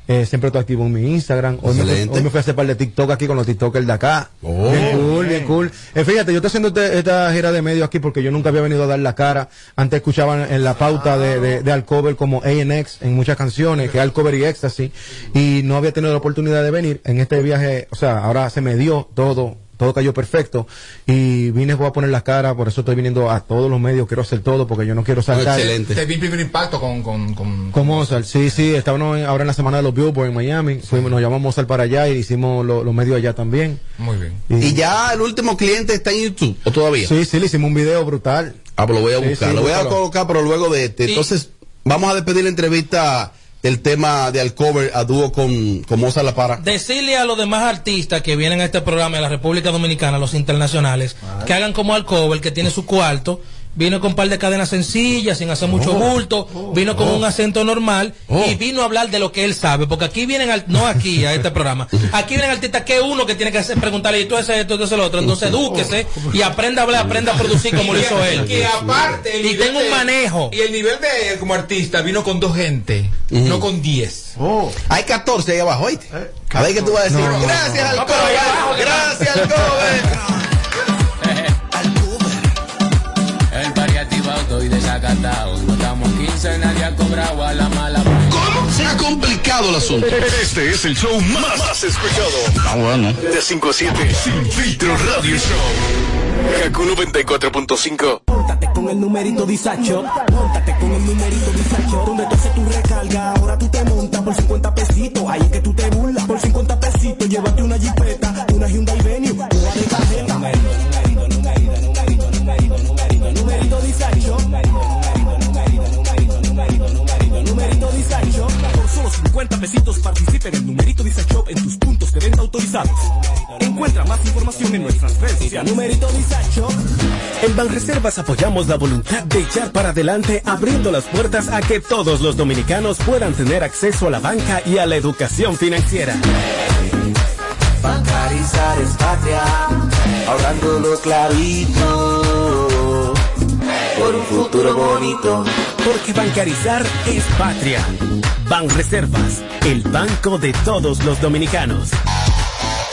Eh, siempre estoy activo en mi Instagram. Hoy me, hoy me fui a hacer par de TikTok aquí con los TikTokers de acá. Oh. bien cool, bien cool. Eh, fíjate, yo estoy haciendo este- esta gira de medio aquí porque yo nunca había venido a dar la cara. Antes escuchaban en la pauta de, de, de Alcover como A&X en muchas canciones, que es Alcover y Ecstasy. Y no había tenido la oportunidad de venir en este viaje. O sea, ahora se me dio todo todo cayó perfecto y vine voy a poner la cara, por eso estoy viniendo a todos los medios, quiero hacer todo porque yo no quiero saltar. Te vi primer impacto con, con, con, Con Mozart, sí, sí, estábamos ahora en la semana de los Billboard en Miami, fuimos, nos llamamos Mozart para allá y hicimos lo- los medios allá también. Muy bien. Y ya el último cliente está en YouTube, ¿o todavía? Sí, sí, le hicimos un video brutal. Ah, pues lo voy a Sí, buscar. sí, lo voy a colocar, pero luego de este. Entonces, vamos a despedir la entrevista del tema de Alcover a dúo con, con Mozart La Para. Decirle a los demás artistas que vienen a este programa de la República Dominicana, los internacionales, que hagan como Alcover, que tiene su cuarto, vino con un par de cadenas sencillas, sin hacer mucho Oh, bulto, vino con oh. un acento normal Oh. y vino a hablar de lo que él sabe, porque aquí vienen, al- no aquí a este programa, aquí vienen artistas que uno que tiene que hacer, preguntarle, y tú ese esto, tú ese lo otro, entonces edúquese y aprenda a hablar, aprenda a producir como lo hizo él. que aparte. el y tengo un de- manejo. Y el nivel de él como artista vino con dos gente, no con diez. Hay 14 ahí abajo, ¿oíste? A ver qué tú vas a decir. No, no, gracias, no. Alcover. No, gracias, Alcover. El No estamos 15, nadie ha cobrado a la mala. ¿Cómo? Se ha complicado el asunto. Este es el show más, más escuchado. Ah, bueno. De 5 a 7. Sin filtro radio show. Kaku 94.5. Móntate con el numerito Disacho. Móntate con el numerito Disacho. Donde tú haces tu recarga, ahora tú te montas por 50 pesitos. Ahí es que tú te burlas. Por 50 pesitos, llévate una jipeta, una Hyundai Venue, una de cajeta. 50 pesitos participa en numerito Disacho en tus puntos de venta autorizados. Encuentra más información en nuestras redes sociales. Numerito Disacho. En Banreservas apoyamos la voluntad de echar para adelante abriendo las puertas a que todos los dominicanos puedan tener acceso a la banca y a la educación financiera. Bancarizar es patria, ahorrando los clavitos por un futuro bonito. Porque bancarizar es patria. Banreservas, el banco de todos los dominicanos.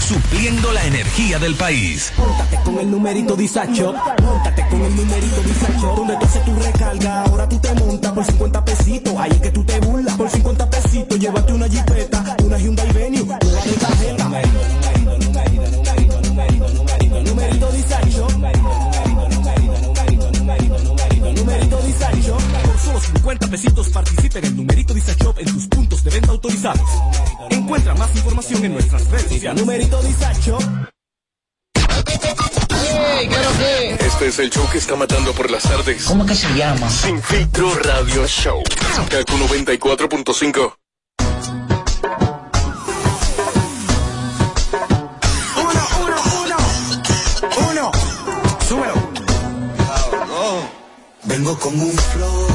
Supliendo la energía del país. Móntate con el numerito Disacho. Móntate con el numerito Disacho. Donde tú haces tu recarga, ahora tú te montas por 50 pesitos. Ahí es que tú te burlas. Por 50 pesitos, llévate una jipeta, una Hyundai Venue, una de cajeta. 50 pesitos participa en el numerito Disacho en tus puntos de venta autorizados. Encuentra más información en nuestras redes sociales. Numerito Disacho. Este es el show que está matando por las tardes. ¿Cómo que se llama? Sin filtro radio show. Kaku 94.5. Uno, uno, uno. Uno. Súbelo. Vengo con un flow.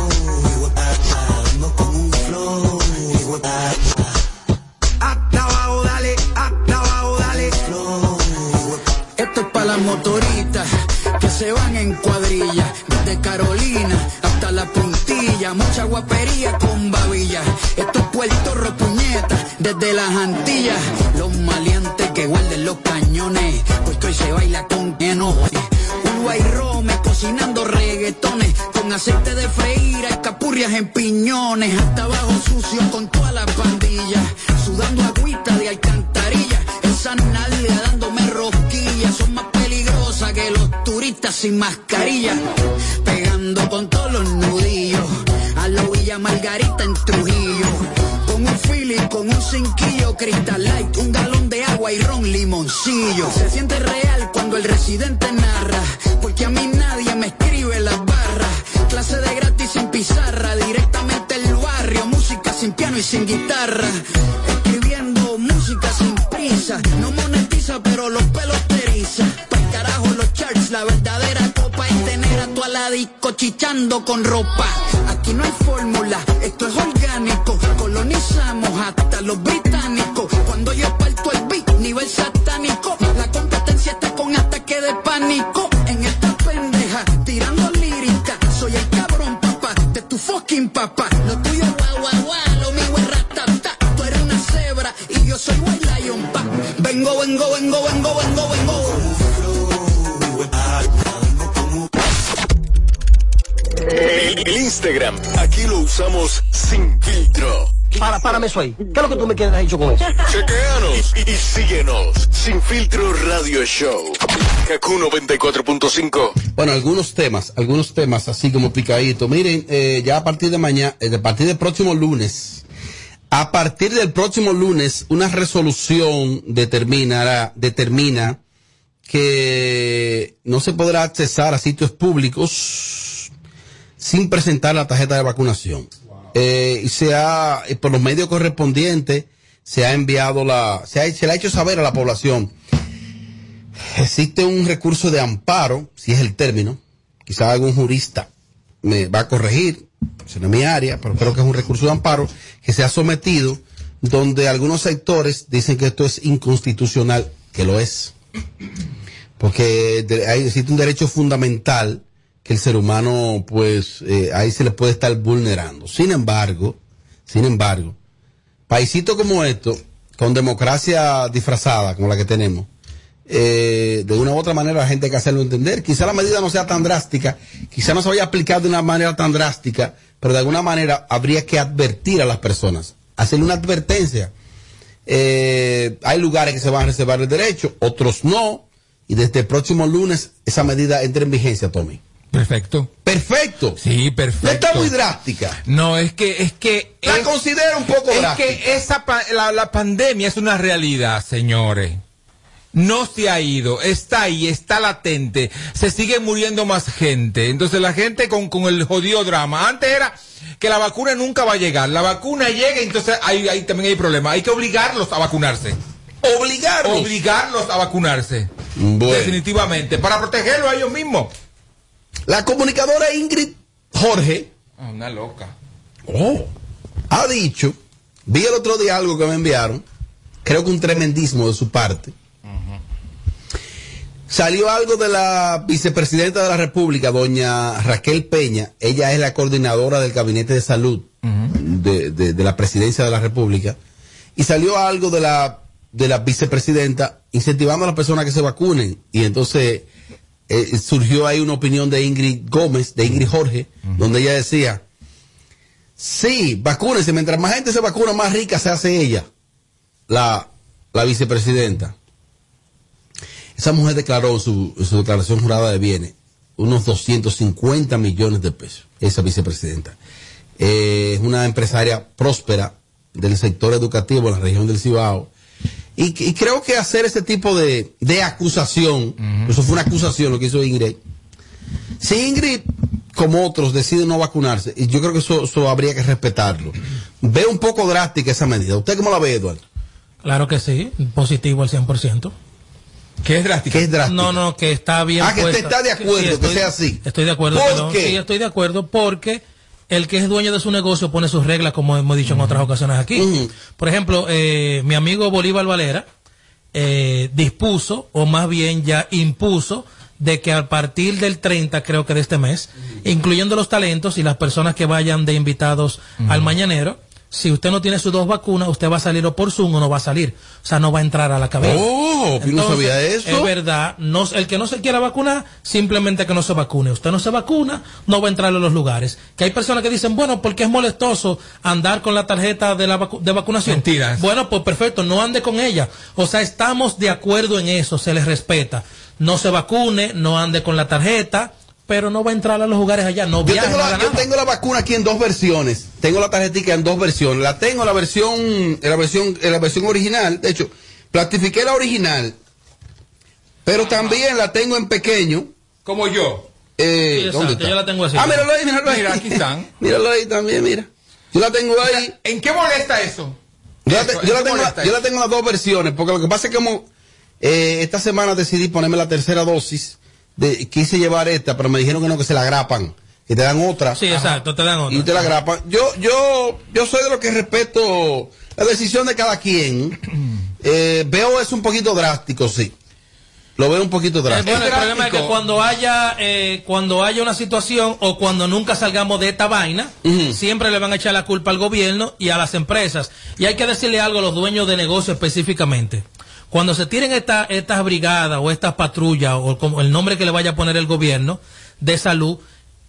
Esto es para las motoritas que se van en cuadrilla, desde Carolina hasta la puntilla, mucha guapería con babilla. Esto es Puerto Ropuñeta, desde las Antillas, los maleantes que guarden los cañones, pues hoy se baila con lleno. Uva y rome cocinando reggaetones, con aceite de freír, escapurrias en piñones, hasta abajo sucio con toda la pandilla, sudando agüita de alcantarilla, esa nalga dándome rosquillas, son más peligrosas que los turistas sin mascarilla, pegando con todos los nudillos, a la Villa Margarita en Trujillo, con un fili, con un cinquillo, Crystal Light, un galón agua ron limoncillo. Se siente real cuando el residente narra, porque a mí nadie me escribe las barras. Clase de gratis sin pizarra, directamente el barrio, música sin piano y sin guitarra. Escribiendo música sin prisa, no monetiza pero los pelos te eriza. Pa'l carajo los charts, la verdadera copa es tener a tu aladico chichando con ropa. Aquí no hay fórmula, esto es orgánico. Colonizamos hasta los británicos. Vengo, vengo, vengo, vengo, vengo. El, el Instagram, aquí lo usamos sin filtro. Para, párame eso ahí. ¿Qué es lo que tú me quieres dicho con eso? Chequeanos y, y síguenos. Sin filtro radio show. Kaku 94.5. Bueno, algunos temas, algunos temas así como picadito. Miren, eh, ya a partir de mañana, eh, a partir del próximo lunes, a partir del próximo lunes, una resolución determinará, determina que no se podrá accesar a sitios públicos sin presentar la tarjeta de vacunación. Eh, y se ha, eh, por los medios correspondientes, se ha enviado la, se, ha, se le ha hecho saber a la población. Existe un recurso de amparo, si es el término, quizá algún jurista me va a corregir, no es mi área, pero creo que es un recurso de amparo que se ha sometido, donde algunos sectores dicen que esto es inconstitucional, que lo es. Porque existe un derecho fundamental que el ser humano, pues, eh, ahí se le puede estar vulnerando. Sin embargo, sin embargo, paisitos como esto, con democracia disfrazada como la que tenemos, eh, de una u otra manera la gente hay que hacerlo entender. Quizá la medida no sea tan drástica, quizá no se vaya a aplicar de una manera tan drástica, pero de alguna manera habría que advertir a las personas, hacerle una advertencia. Eh, hay lugares que se van a reservar el derecho, otros no, y desde el próximo lunes esa medida entra en vigencia, Tommy. Perfecto. Perfecto. Sí, perfecto. No está muy drástica. No, es que, es que. La es- considero un poco Es drástica. que esa la, la pandemia es una realidad, señores. No se ha ido, está ahí, está latente. Se sigue muriendo más gente. Entonces la gente con, con el jodido drama. Antes era que la vacuna nunca va a llegar. La vacuna llega, entonces ahí, ahí también hay problema. Hay que obligarlos a vacunarse. Obligarlos. Obligarlos a vacunarse. Bueno. Definitivamente. Para protegerlos a ellos mismos. La comunicadora Ingrid Jorge Ah, una loca. oh, ha dicho, vi el otro día algo que me enviaron, creo que un tremendismo de su parte. Salió algo de la vicepresidenta de la República, doña Raquel Peña. Ella es la coordinadora del Gabinete de Salud de, de- de la Presidencia de la República. Y salió algo de la, de la vicepresidenta incentivando a las personas que se vacunen. Y entonces eh, surgió ahí una opinión de Ingrid Gómez, de Ingrid Jorge, donde ella decía, sí, vacúnense, mientras más gente se vacuna, más rica se hace ella, la, la vicepresidenta. Esa mujer declaró en su, su declaración jurada de bienes unos 250 millones de pesos, esa vicepresidenta. Eh, es una empresaria próspera del sector educativo en la región del Cibao. Y, y creo que hacer ese tipo de, de acusación, eso fue una acusación lo que hizo Ingrid. Si Ingrid, como otros, decide no vacunarse, y yo creo que eso, eso habría que respetarlo. Veo un poco drástica esa medida. ¿Usted cómo la ve, Eduardo? Claro que sí, positivo al 100%. ¿Qué es drástico? ¿Qué es drástico? No, no, que está bien. Ah, que usted está de acuerdo, Sí, que estoy- sea así. Estoy de acuerdo. ¿Por perdón. qué? Sí, estoy de acuerdo porque el que es dueño de su negocio pone sus reglas, como hemos dicho en otras ocasiones aquí. Por ejemplo, eh, mi amigo Bolívar Valera eh, dispuso, o más bien ya impuso, de que a partir del 30, creo que de este mes, incluyendo los talentos y las personas que vayan de invitados al mañanero, si usted no tiene sus dos vacunas, usted va a salir o por Zoom o no va a salir. O sea, no va a entrar a la cabina. Oh, yo no sabía eso. Es verdad. No, el que no se quiera vacunar, simplemente que no se vacune. Usted no se vacuna, no va a entrar a los lugares. Que hay personas que dicen, bueno, porque es molestoso andar con la tarjeta de, la vacu- de vacunación. Mentiras. Bueno, pues perfecto, no ande con ella. O sea, estamos de acuerdo en eso, se les respeta. No se vacune, no ande con la tarjeta, pero no va a entrar a los lugares allá. No Yo tengo, la, yo tengo la vacuna aquí en dos versiones. Tengo la tarjetita en dos versiones. La tengo en la versión, la versión, la versión original. De hecho, plastifiqué la original. Pero también la tengo en pequeño. Como yo. Eh, Sí, ¿dónde está? yo la tengo así. Ah, míralo ahí, míralo ahí. Mira, aquí están. míralo ahí también, mira. Yo la tengo ahí. ¿En qué molesta eso? Yo la, Eso, te- yo la ¿en qué tengo, molesta yo la tengo en las dos versiones, porque lo que pasa es que como eh, esta semana decidí ponerme la tercera dosis, de, quise llevar esta, pero me dijeron que no, que se la grapan, que te dan otra. Sí, exacto, te dan otra. Y te la grapan. Yo, yo, yo soy de los que respeto la decisión de cada quien. Eh, veo es un poquito drástico, sí. lo veo un poquito Eh, drástico. bueno, el problema es que cuando haya eh, cuando haya una situación o cuando nunca salgamos de esta vaina, siempre le van a echar la culpa al gobierno y a las empresas. Y hay que decirle algo a los dueños de negocio específicamente. Cuando se tiren esta- estas brigadas o estas patrullas o como el nombre que le vaya a poner el gobierno de salud,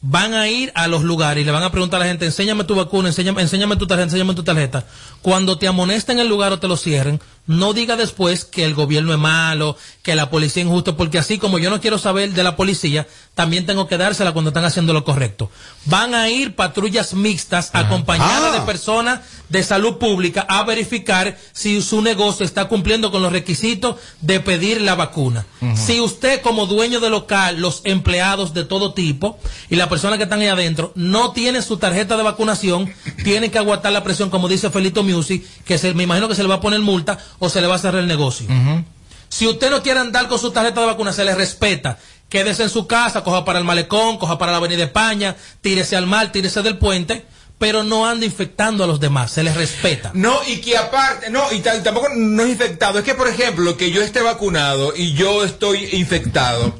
van a ir a los lugares y le van a preguntar a la gente, enséñame tu vacuna, enséñame, enséñame tu tarjeta, enséñame tu tarjeta. Cuando te amonesten el lugar o te lo cierren, no diga después que el gobierno es malo, que la policía es injusta, porque así como yo no quiero saber de la policía, también tengo que dársela cuando están haciendo lo correcto. Van a ir patrullas mixtas acompañadas Ah. de personas de salud pública a verificar si su negocio está cumpliendo con los requisitos de pedir la vacuna. Si usted como dueño de local, los empleados de todo tipo y las personas que están ahí adentro no tienen su tarjeta de vacunación, tienen que aguantar la presión, como dice Felito Music, que se, me imagino que se le va a poner multa o se le va a cerrar el negocio. Si usted no quiere andar con su tarjeta de vacuna, se le respeta. Quédese en su casa, coja para el malecón, coja para la Avenida España, tírese al mar, tírese del puente, pero no ande infectando a los demás, se les respeta. No, y que aparte, no, y tampoco no es infectado. Es que, por ejemplo, que yo esté vacunado y yo estoy infectado.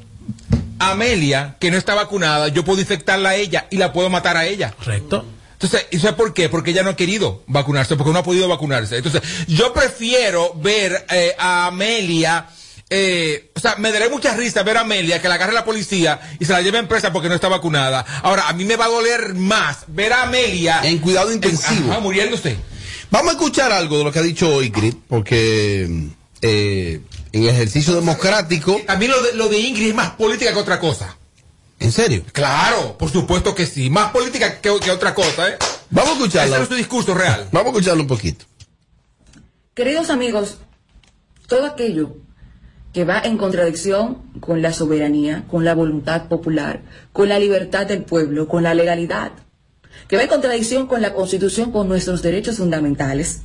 Amelia, que no está vacunada, yo puedo infectarla a ella y la puedo matar a ella. Correcto. Entonces, ¿y ¿sabes por qué? Porque ella no ha querido vacunarse, porque no ha podido vacunarse. Entonces, yo prefiero ver eh, a Amelia, eh, o sea, me daré mucha risa ver a Amelia que la agarre la policía y se la lleve en presa porque no está vacunada. Ahora, a mí me va a doler más ver a Amelia En cuidado intensivo. ajá, muriéndose. Vamos a escuchar algo de lo que ha dicho Ingrid, porque eh, en ejercicio democrático. También lo de, lo de Ingrid es más política que otra cosa. ¿En serio? Claro, por supuesto que sí. Más política que, que otra cosa, ¿eh? Vamos a escucharlo. Ese es su discurso real. Vamos a escucharlo un poquito. Queridos amigos, todo aquello que va en contradicción con la soberanía, con la voluntad popular, con la libertad del pueblo, con la legalidad, que va en contradicción con la constitución, con nuestros derechos fundamentales,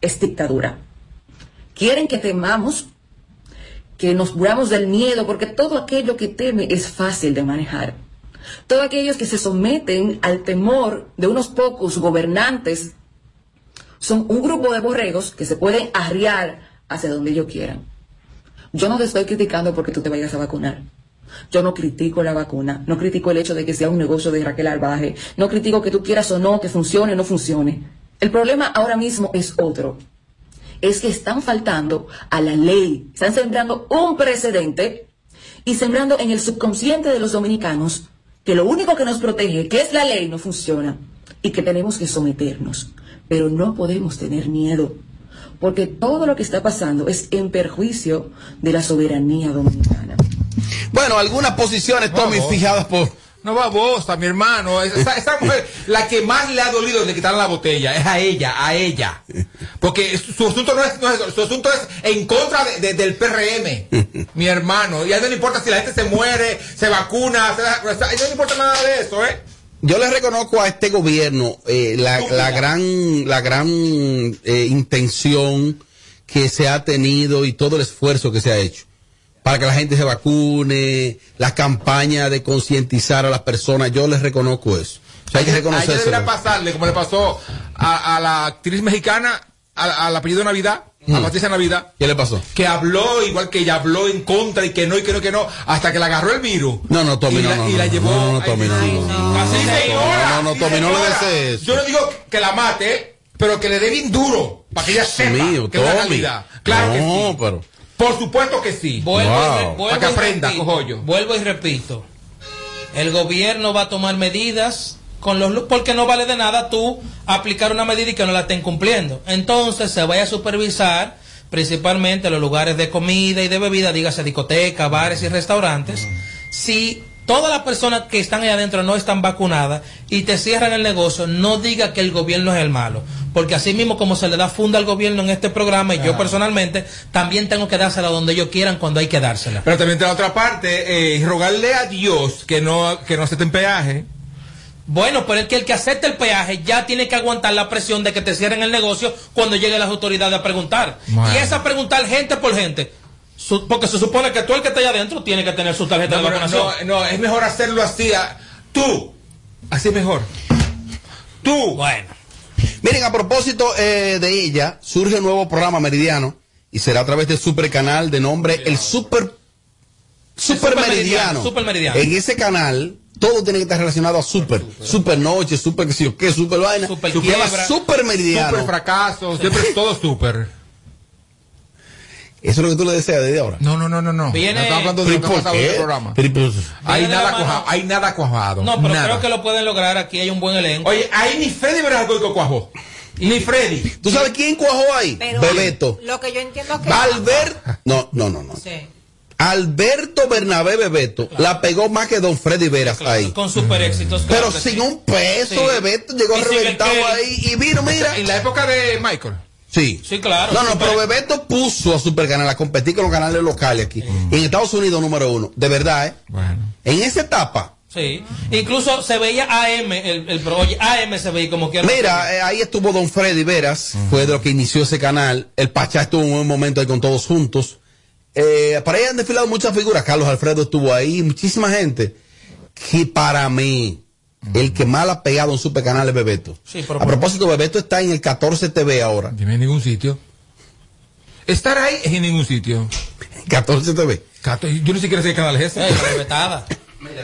es dictadura. Quieren que temamos, que nos muramos del miedo, porque todo aquello que teme es fácil de manejar. Todos aquellos que se someten al temor de unos pocos gobernantes son un grupo de borregos que se pueden arriar hacia donde ellos quieran. Yo no te estoy criticando porque tú te vayas a vacunar. Yo no critico la vacuna, no critico el hecho de que sea un negocio de Raquel Arbaje, no critico que tú quieras o no, que funcione o no funcione. El problema ahora mismo es otro. Es que están faltando a la ley, están sembrando un precedente y sembrando en el subconsciente de los dominicanos que lo único que nos protege, que es la ley, no funciona y que tenemos que someternos. Pero no podemos tener miedo, porque todo lo que está pasando es en perjuicio de la soberanía dominicana. Bueno, algunas posiciones, Tommy, fijadas por. No babosa, mi hermano. Esa, esa mujer, la que más le ha dolido de quitar la botella, es a ella, a ella. Porque su, su asunto no es, no es- su asunto es en contra de- de- del PRM, mi hermano. Y a ella no le importa si la gente se muere, se vacuna, se, a ella no le importa nada de eso, ¿eh? Yo le reconozco a este gobierno eh, la, la gran, la gran eh, intención que se ha tenido y todo el esfuerzo que se ha hecho para que la gente se vacune, la campaña de concientizar a las personas. Yo les reconozco eso. O sea, hay que reconocer debería pasarle, como le pasó a, a la actriz mexicana, al apellido Navidad, a Patricia Navidad. ¿Qué le pasó? Que habló, igual que ella habló en contra y que no, y que no, que no, hasta que le agarró el virus. No, no, Tommy, y no, la, no, y la no, llevó. no, no, Tommy, no, no, sí. no, Así, no, señora. no, no, Tommy, no le señora. des eso. Yo no digo que la mate, pero que le dé bien duro, para que ella sepa mío, que es la realidad. Claro que No, sí. pero. Por supuesto que sí. Vuelvo, y, re- vuelvo para que aprenda, repito, cojollo. vuelvo y repito. El gobierno va a tomar medidas con los porque no vale de nada tú aplicar una medida y que no la estén cumpliendo. Entonces se vaya a supervisar principalmente los lugares de comida y de bebida, dígase discotecas, bares y restaurantes. Si todas las personas que están ahí adentro no están vacunadas y te cierran el negocio, no diga que el gobierno es el malo. Porque así mismo como se le da funda al gobierno en este programa, y yo personalmente también tengo que dársela donde ellos quieran cuando hay que dársela. Pero también de la otra parte, eh, rogarle a Dios que no, que no acepten peaje. Bueno, pero es que el que acepte el peaje ya tiene que aguantar la presión de que te cierren el negocio cuando lleguen las autoridades a preguntar. Y es a preguntar gente por gente. Su- porque se supone que tú el que está allá adentro tiene que tener su tarjeta No, de vacunación. no, no, es mejor hacerlo así. a- tú, así es mejor. Tú. Bueno. Miren, a propósito eh, de ella, surge un nuevo programa meridiano y será a través del super canal de nombre El Super Super Meridiano. Super Meridiano. En ese canal, todo tiene que estar relacionado a Super. Super Noche, Super que yo qué, Super Vaina. Super quiebra. Super Meridiano. Super fracaso, siempre todo super. Eso es lo que tú le deseas desde ahora. No, no, no, no, no. Viene- Estamos hablando de ¿Pero lo que ha por pasado en el qué? programa. Pero Hay nada, mano. cuajado, hay nada cuajado. No, pero nada. creo que lo pueden lograr. Aquí hay un buen elenco. Oye, ahí ni Freddy Verasco cuajó. Ni Freddy. ¿Tú sabes quién cuajó ahí? Pero Bebeto. Lo que yo entiendo es que. Albert. No, no, no, no. Sí. Alberto Bernabé Bebeto la pegó más que Don Freddy Veras ahí. Con super éxitos. claro Pero sin sí. un peso, Sí. Bebeto llegó Y reventado ahí y vino, mira. En la época de Michael. Sí. Sí, claro. No, no, Super- pero Bebeto puso a Supercanal a competir con los canales locales aquí. En Estados Unidos, número uno. De verdad, ¿eh? Bueno. En esa etapa. Sí. Incluso se veía AM, el, el oye, AM se veía como que Mira, eh, ahí estuvo Don Freddy Veras, fue de lo que inició ese canal. El Pachá estuvo en un momento ahí con todos juntos. Eh, para ahí han desfilado muchas figuras. Carlos Alfredo estuvo ahí, muchísima gente. Que para mí, el que más ha pegado en supercanal es Bebeto. Sí, pero- a propósito, Bebeto está en el 14 TV ahora. Dime en ningún sitio. Estar ahí es en ningún sitio. 14 TV. Yo ni siquiera sé qué canal es ese.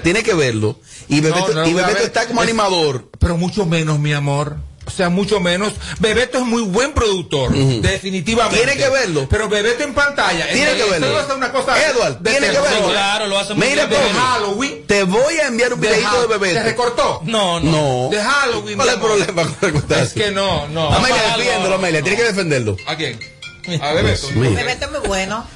Tiene que verlo. Y Bebeto, No, no y Bebeto ver. está como Es- animador. Pero mucho menos, mi amor. O sea, mucho menos. Bebeto es muy buen productor, definitivamente. Tiene que verlo. Pero Bebeto en pantalla. Tiene en- que verlo. va a una cosa Edward, tiene que verlo. Claro, lo hace muy Mira, bien. De Tommy, Halloween. te voy a enviar un De videito de. Bebeto. ¿Se recortó? No, no. No. De Halloween. ¿Cuál es el problema con recortar? Es que no, no. Amelia, defiéndelo, Amelia. Tiene que defenderlo. ¿A quién? A Bebeto. Bebeto es muy bueno.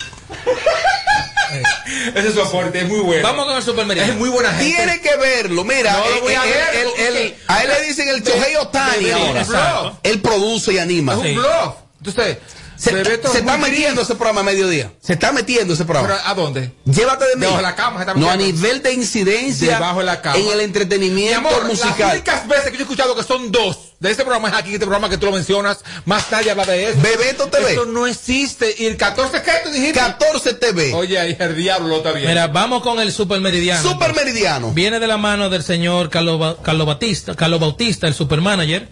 Ese es su aporte, es muy bueno. Vamos con el supermercado. Es muy buena gente. Tiene que verlo, mira, No lo eh, voy a eh, ver, él- porque- él- a él le dicen el Chohei Otani ahora. exacto. Él produce y anima. Es un bluff. Entonces, Se, Bebeto se es está metiendo gris. ese programa a mediodía. Se está metiendo ese ¿Pero programa. a dónde? Llévate de mí. Debajo de la cama se está no a nivel de incidencia Debajo de la cama. en el Mi entretenimiento amor, las musical. únicas veces que yo he escuchado que son dos de este programa es aquí, este programa que tú lo mencionas, más nadie habla de eso. Bebeto TV. Esto no existe. ¿Y el 14 qué tú dijiste? 14 TV. Oye, ahí el diablo lo está bien. Mira, vamos con el supermeridiano. Super Meridiano. Viene de la mano del señor Carlos, Ba- Carlos Batista, Carlos Bautista, el supermanager.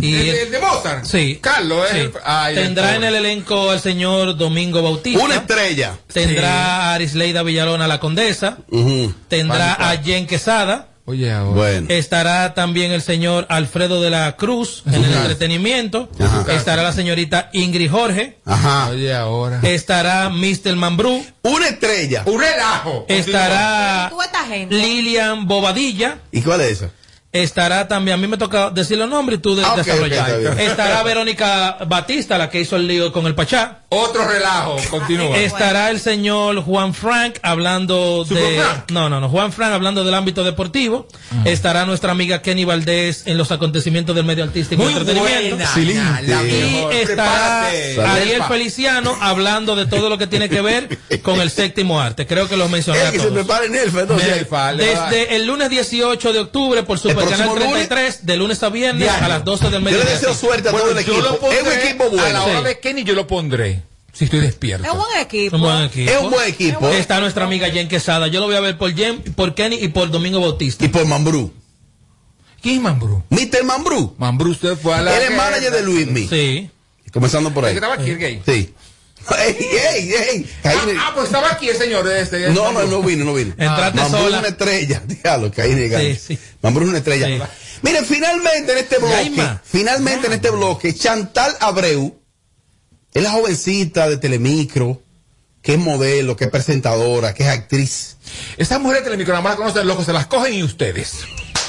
Y el, el- el de Mozart. Sí. Carlos, Sí. ¿eh? Ay, Tendrá el en el elenco al señor Domingo Bautista. Una estrella. Tendrá a Arisleida Villalona, la condesa. Tendrá a Jen Quesada. Oye, ahora. Bueno. Estará también el señor Alfredo de la Cruz en el entretenimiento. Ajá. Estará la señorita Ingrid Jorge. Ajá. Oye, ahora. Estará Mr. Mambrú. Una estrella. Un relajo. Estará. Lilian Bobadilla. ¿Y cuál es esa? Estará también, a mí me toca decir los nombres y tú de- Ah, desarrollar. Estará Verónica Batista, la que hizo el lío con el Pachá. Otro relajo. Continúa. Estará el señor Juan Frank hablando ¿Super de. Frank? No, no, no. Juan Frank hablando del ámbito deportivo. Estará nuestra amiga Kenny Valdés en los acontecimientos del medio artístico Muy y entretenimiento. buena. La Y estará. Ariel. Feliciano hablando de todo lo que tiene que ver con el séptimo arte. Creo que los mencioné que se. Nelfa, Desde el lunes 18 de octubre por Super Canal próximo lunes? 33, de lunes a viernes Diario. a las 12 del Yo le mediodía. deseo suerte a Bueno, todo el equipo. lo pondré Es un equipo A la bueno. hora Sí. de Kenny yo lo pondré. Si estoy despierto. Es un buen equipo. Un buen equipo. Es un buen equipo. Está nuestra amiga Jen Quesada. Yo lo voy a ver por Jen, por Kenny y por Domingo Bautista. Y por Mambrú. ¿Quién es Mambrú? Mr. Mambrú. Mambrú se fue a la. Él es manager de Luismi. Sí. Comenzando por El ahí. que estaba aquí, el gay. Sí. ¡Ey, ey, ey! Caí en el- Ah, ah, pues estaba aquí el señor este. el No, no, no vino, no vino. Entraste Mambrú es sola. una estrella. Diablo, caí en el gancho. Sí, sí. Mambrú es una estrella. Sí. Miren, finalmente en este bloque, Yaima. finalmente en este bloque, Chantal Abreu, es la jovencita de Telemicro, que es modelo, que es presentadora, que es actriz. Esas mujeres de Telemicro nada más conocen locos, se las cogen y ustedes.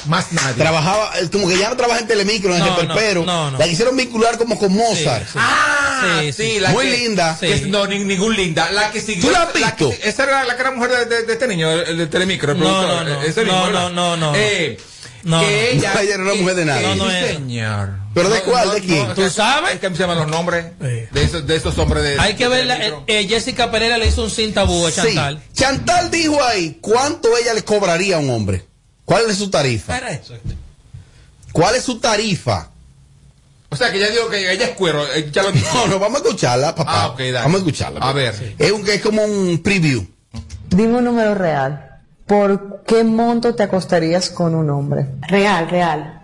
Más nadie. Trabajaba, como que ya no trabaja en Telemicro, en No, el no, no, no. La quisieron vincular como con Mozart. Sí, Ah, Sí, sí, sí. la Muy que- linda. que- no, ni- ningún linda. La que siguió. ¿Tú la has que- visto? esa era la que era mujer de, de- de este niño, el, de Telemicro. el No, productor, no, no. ese mismo, No, no, no, no. Eh, No, que ella. No, ella no era mujer de nadie. No, no es. señor. ¿Pero de No, cuál? no, ¿De quién? ¿Tú es que- sabes? Es que me se llaman los nombres de, esos, de esos hombres de. Hay que verla. Eh, eh, Jessica Pereira le hizo un sin tabú a Sí. Chantal. Chantal dijo ahí cuánto ella le cobraría a un hombre. ¿Cuál es su tarifa? Era eso. ¿Cuál es su tarifa? O sea, que ella dijo que ella es cuero. eh, Ya lo No, no, vamos a escucharla, papá. Ah, dale. Vamos a escucharla. A ver. Es, un, es como un preview. Dime un número real. ¿Por qué monto te acostarías con un hombre? Real, real.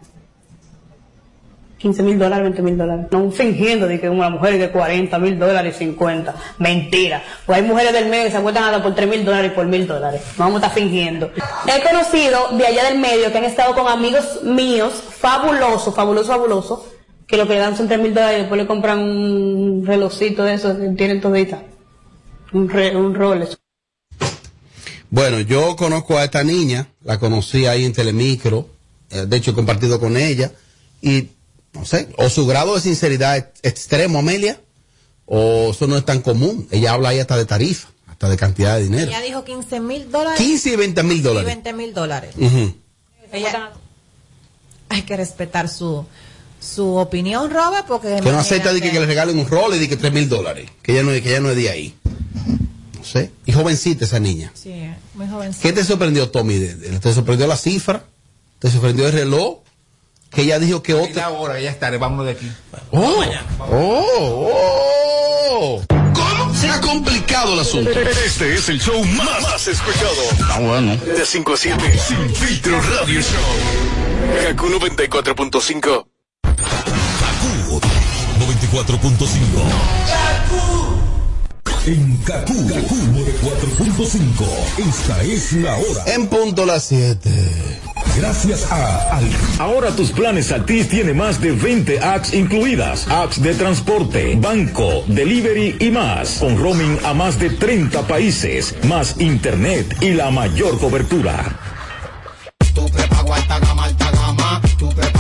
15 mil dólares, 20 mil dólares. No fingiendo de que una mujer de 40 mil dólares y 50. Mentira. Pues hay mujeres del medio que se acuestan hasta por 3 mil dólares y por mil dólares. No vamos a estar fingiendo. He conocido de allá del medio que han estado con amigos míos, fabulosos, fabulosos, fabulosos, que lo que le dan son 3 mil dólares y después le compran un relojcito de esos tienen todita. Un, re, un Rolex. Bueno, yo conozco a esta niña, la conocí ahí en Telemicro, eh, de hecho he compartido con ella, y no sé, o su grado de sinceridad es extremo, Amelia, o eso no es tan común. Ella habla ahí hasta de tarifa, hasta de cantidad de dinero. Ella dijo 15 mil dólares. 15 y 20 mil Y dólares. 20 mil dólares. Ella- hay que respetar su, su opinión, Robert, porque... Que no acepta de que, le regalen un rol y de que 3 mil dólares, que ella no, que ella no es de ahí. No sé. Y jovencita esa niña. Sí, muy jovencita. ¿Qué te sorprendió, Tommy? ¿Te sorprendió la cifra? ¿Te sorprendió el reloj? Que ella dijo que otra. Ahora, ya estaré, vamos de aquí. Oh, oh, oh. ¿Cómo? Se ha complicado el asunto. Este es el show más, más escuchado. Ah, bueno. De 5 a 7. Sin filtro radio show. Kaku 94.5. 94.5. En Kaku, Kaku 4.5. Esta es la hora. En punto las 7. Gracias a Al. Ahora tus planes Altis tiene más de 20 apps incluidas. Apps de transporte, banco, delivery y más. Con roaming a más de 30 países, más internet y la mayor cobertura. Tu prepago alta gama, alta gama. Tu prepago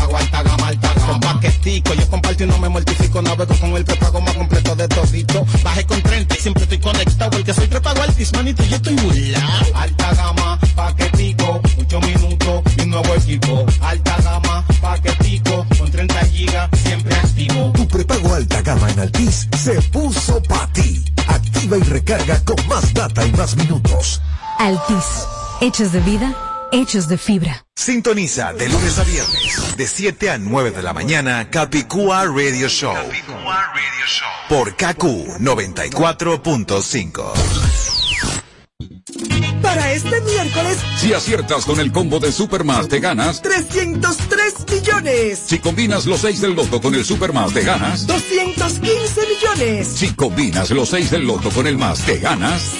Con paquetico, yo comparto y no me mortifico. Navego con el prepago más completo de todito. Bajé con 30 y siempre estoy conectado. Porque soy prepago altis, manito, yo estoy burlao. Alta gama, paquetico, 8 minutos y un nuevo equipo. Alta gama, paquetico, con 30 gigas, siempre activo. Tu prepago alta gama en Altis se puso para ti. Activa y recarga con más data y más minutos. Altis, hechos de vida, hechos de fibra. Sintoniza de lunes a viernes, de 7 a 9 de la mañana, Capicúa Radio Show. Por KQ 94.5. Para este miércoles, Si aciertas con el combo de Supermas, te ganas. 303 millones. Si combinas los 6 del loto con el Supermas, te ganas. 215 millones. Si combinas los 6 del loto con el más, te ganas.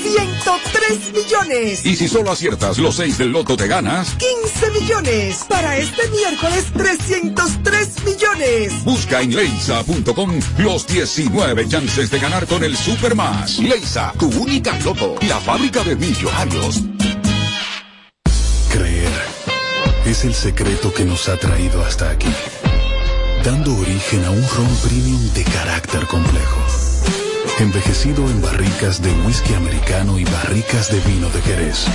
103 millones. Y si solo aciertas los 6 del loto, te ganas. 15 millones. Para este miércoles, 303 millones. Busca en leisa.com los 19 chances de ganar con el Supermas. Leisa, tu única loto. La fábrica de millonarios. Creer es el secreto que nos ha traído hasta aquí, dando origen a un ron premium de carácter complejo, envejecido en barricas de whisky americano y barricas de vino de Jerez.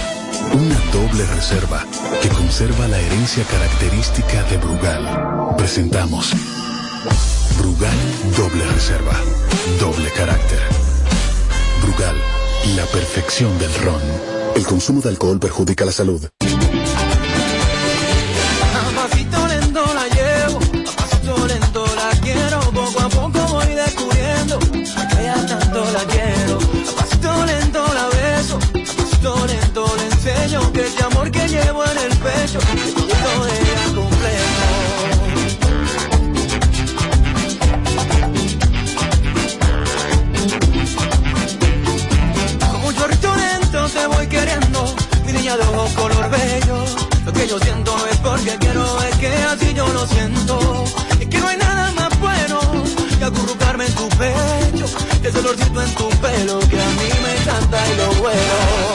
Una doble reserva que conserva la herencia característica de Brugal. Presentamos Brugal Doble Reserva, doble carácter. Brugal, la perfección del ron. El consumo de alcohol perjudica la salud. Ella completo. Como un te voy queriendo, mi niña de ojos color bello. Lo que yo siento no es porque quiero, es que así yo lo siento. Es que no hay nada más bueno que acurrucarme en tu pecho. Ese olorcito en tu pelo que a mí me encanta y lo bueno.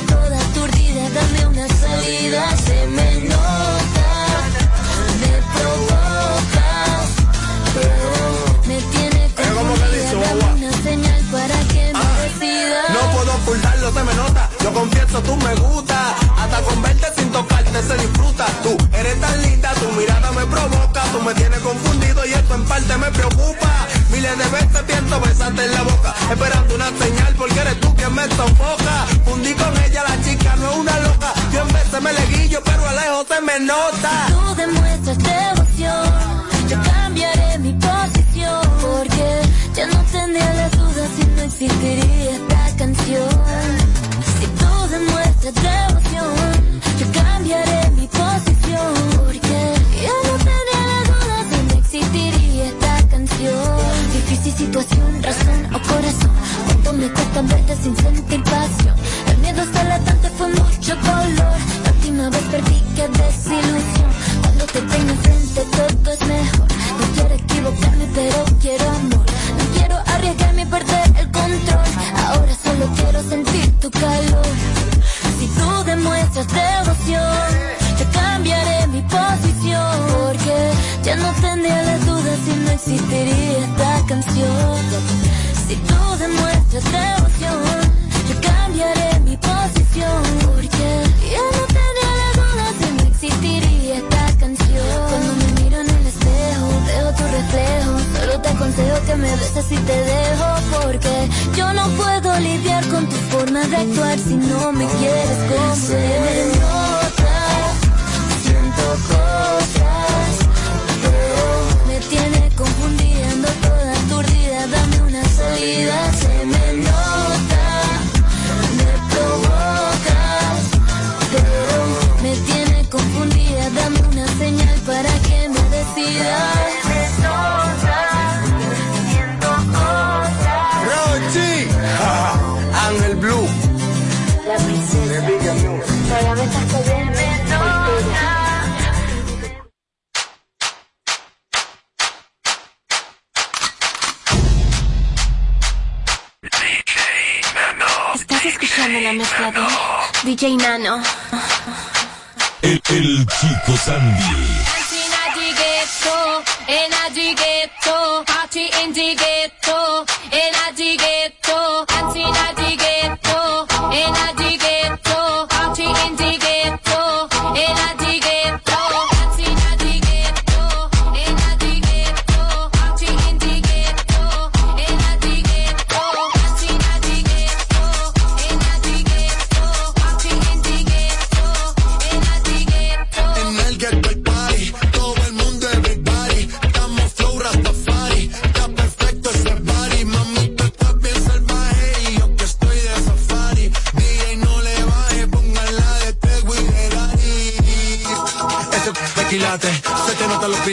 Toda aturdida. Dame una salida, se me nota. Me provocas, pero me tiene confundida. Dame una señal para que me decida. No puedo ocultarlo, se me nota. Yo confieso, tú me gusta. Hasta con verte sin tocarte se disfruta. Tú eres tan linda, tu mirada me provoca. Tú me tienes confundido y esto en parte me preocupa. Miles de veces pienso besarte en la boca. Esperando una señal porque eres tú quien me sofoca. Fundí con ella, la chica no es una loca. Yo en veces me leguillo, pero a lejos se me nota. Tú demuestras devoción, yo cambiaré mi posición porque ya no tendría las dudas si no existiría esta canción. Si tú demuestras devoción, yo cambiaré mi posición porque situación, razón o corazón, cuánto me cuesta verte sin sentir pasión. El miedo hasta latente fue mucho color. La última vez perdí, qué desilusión. Cuando te tengo enfrente todo es mejor. No quiero equivocarme, pero quiero amor. No quiero arriesgarme y perder el control. Ahora solo quiero sentir tu calor. Si tú demuestras devoción, existiría esta canción. Si tú demuestras devoción, yo cambiaré mi posición. Porque ya no tendría las dudas si no existiría esta canción. Cuando me miro en el espejo, veo tu reflejo. Solo te aconsejo que me beses y te dejo. Porque yo no puedo lidiar con tu forma de actuar si no me quieres comprender. Siento cosas, pero me tiene confundida, ando toda aturdida. Dame una salida, se me DJ Nano. El, el chico Sandy. Energy ghetto,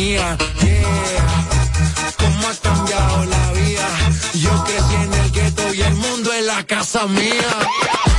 Yeah. Cómo ha cambiado la vida. Yo crecí en el gueto y el mundo es la casa mía.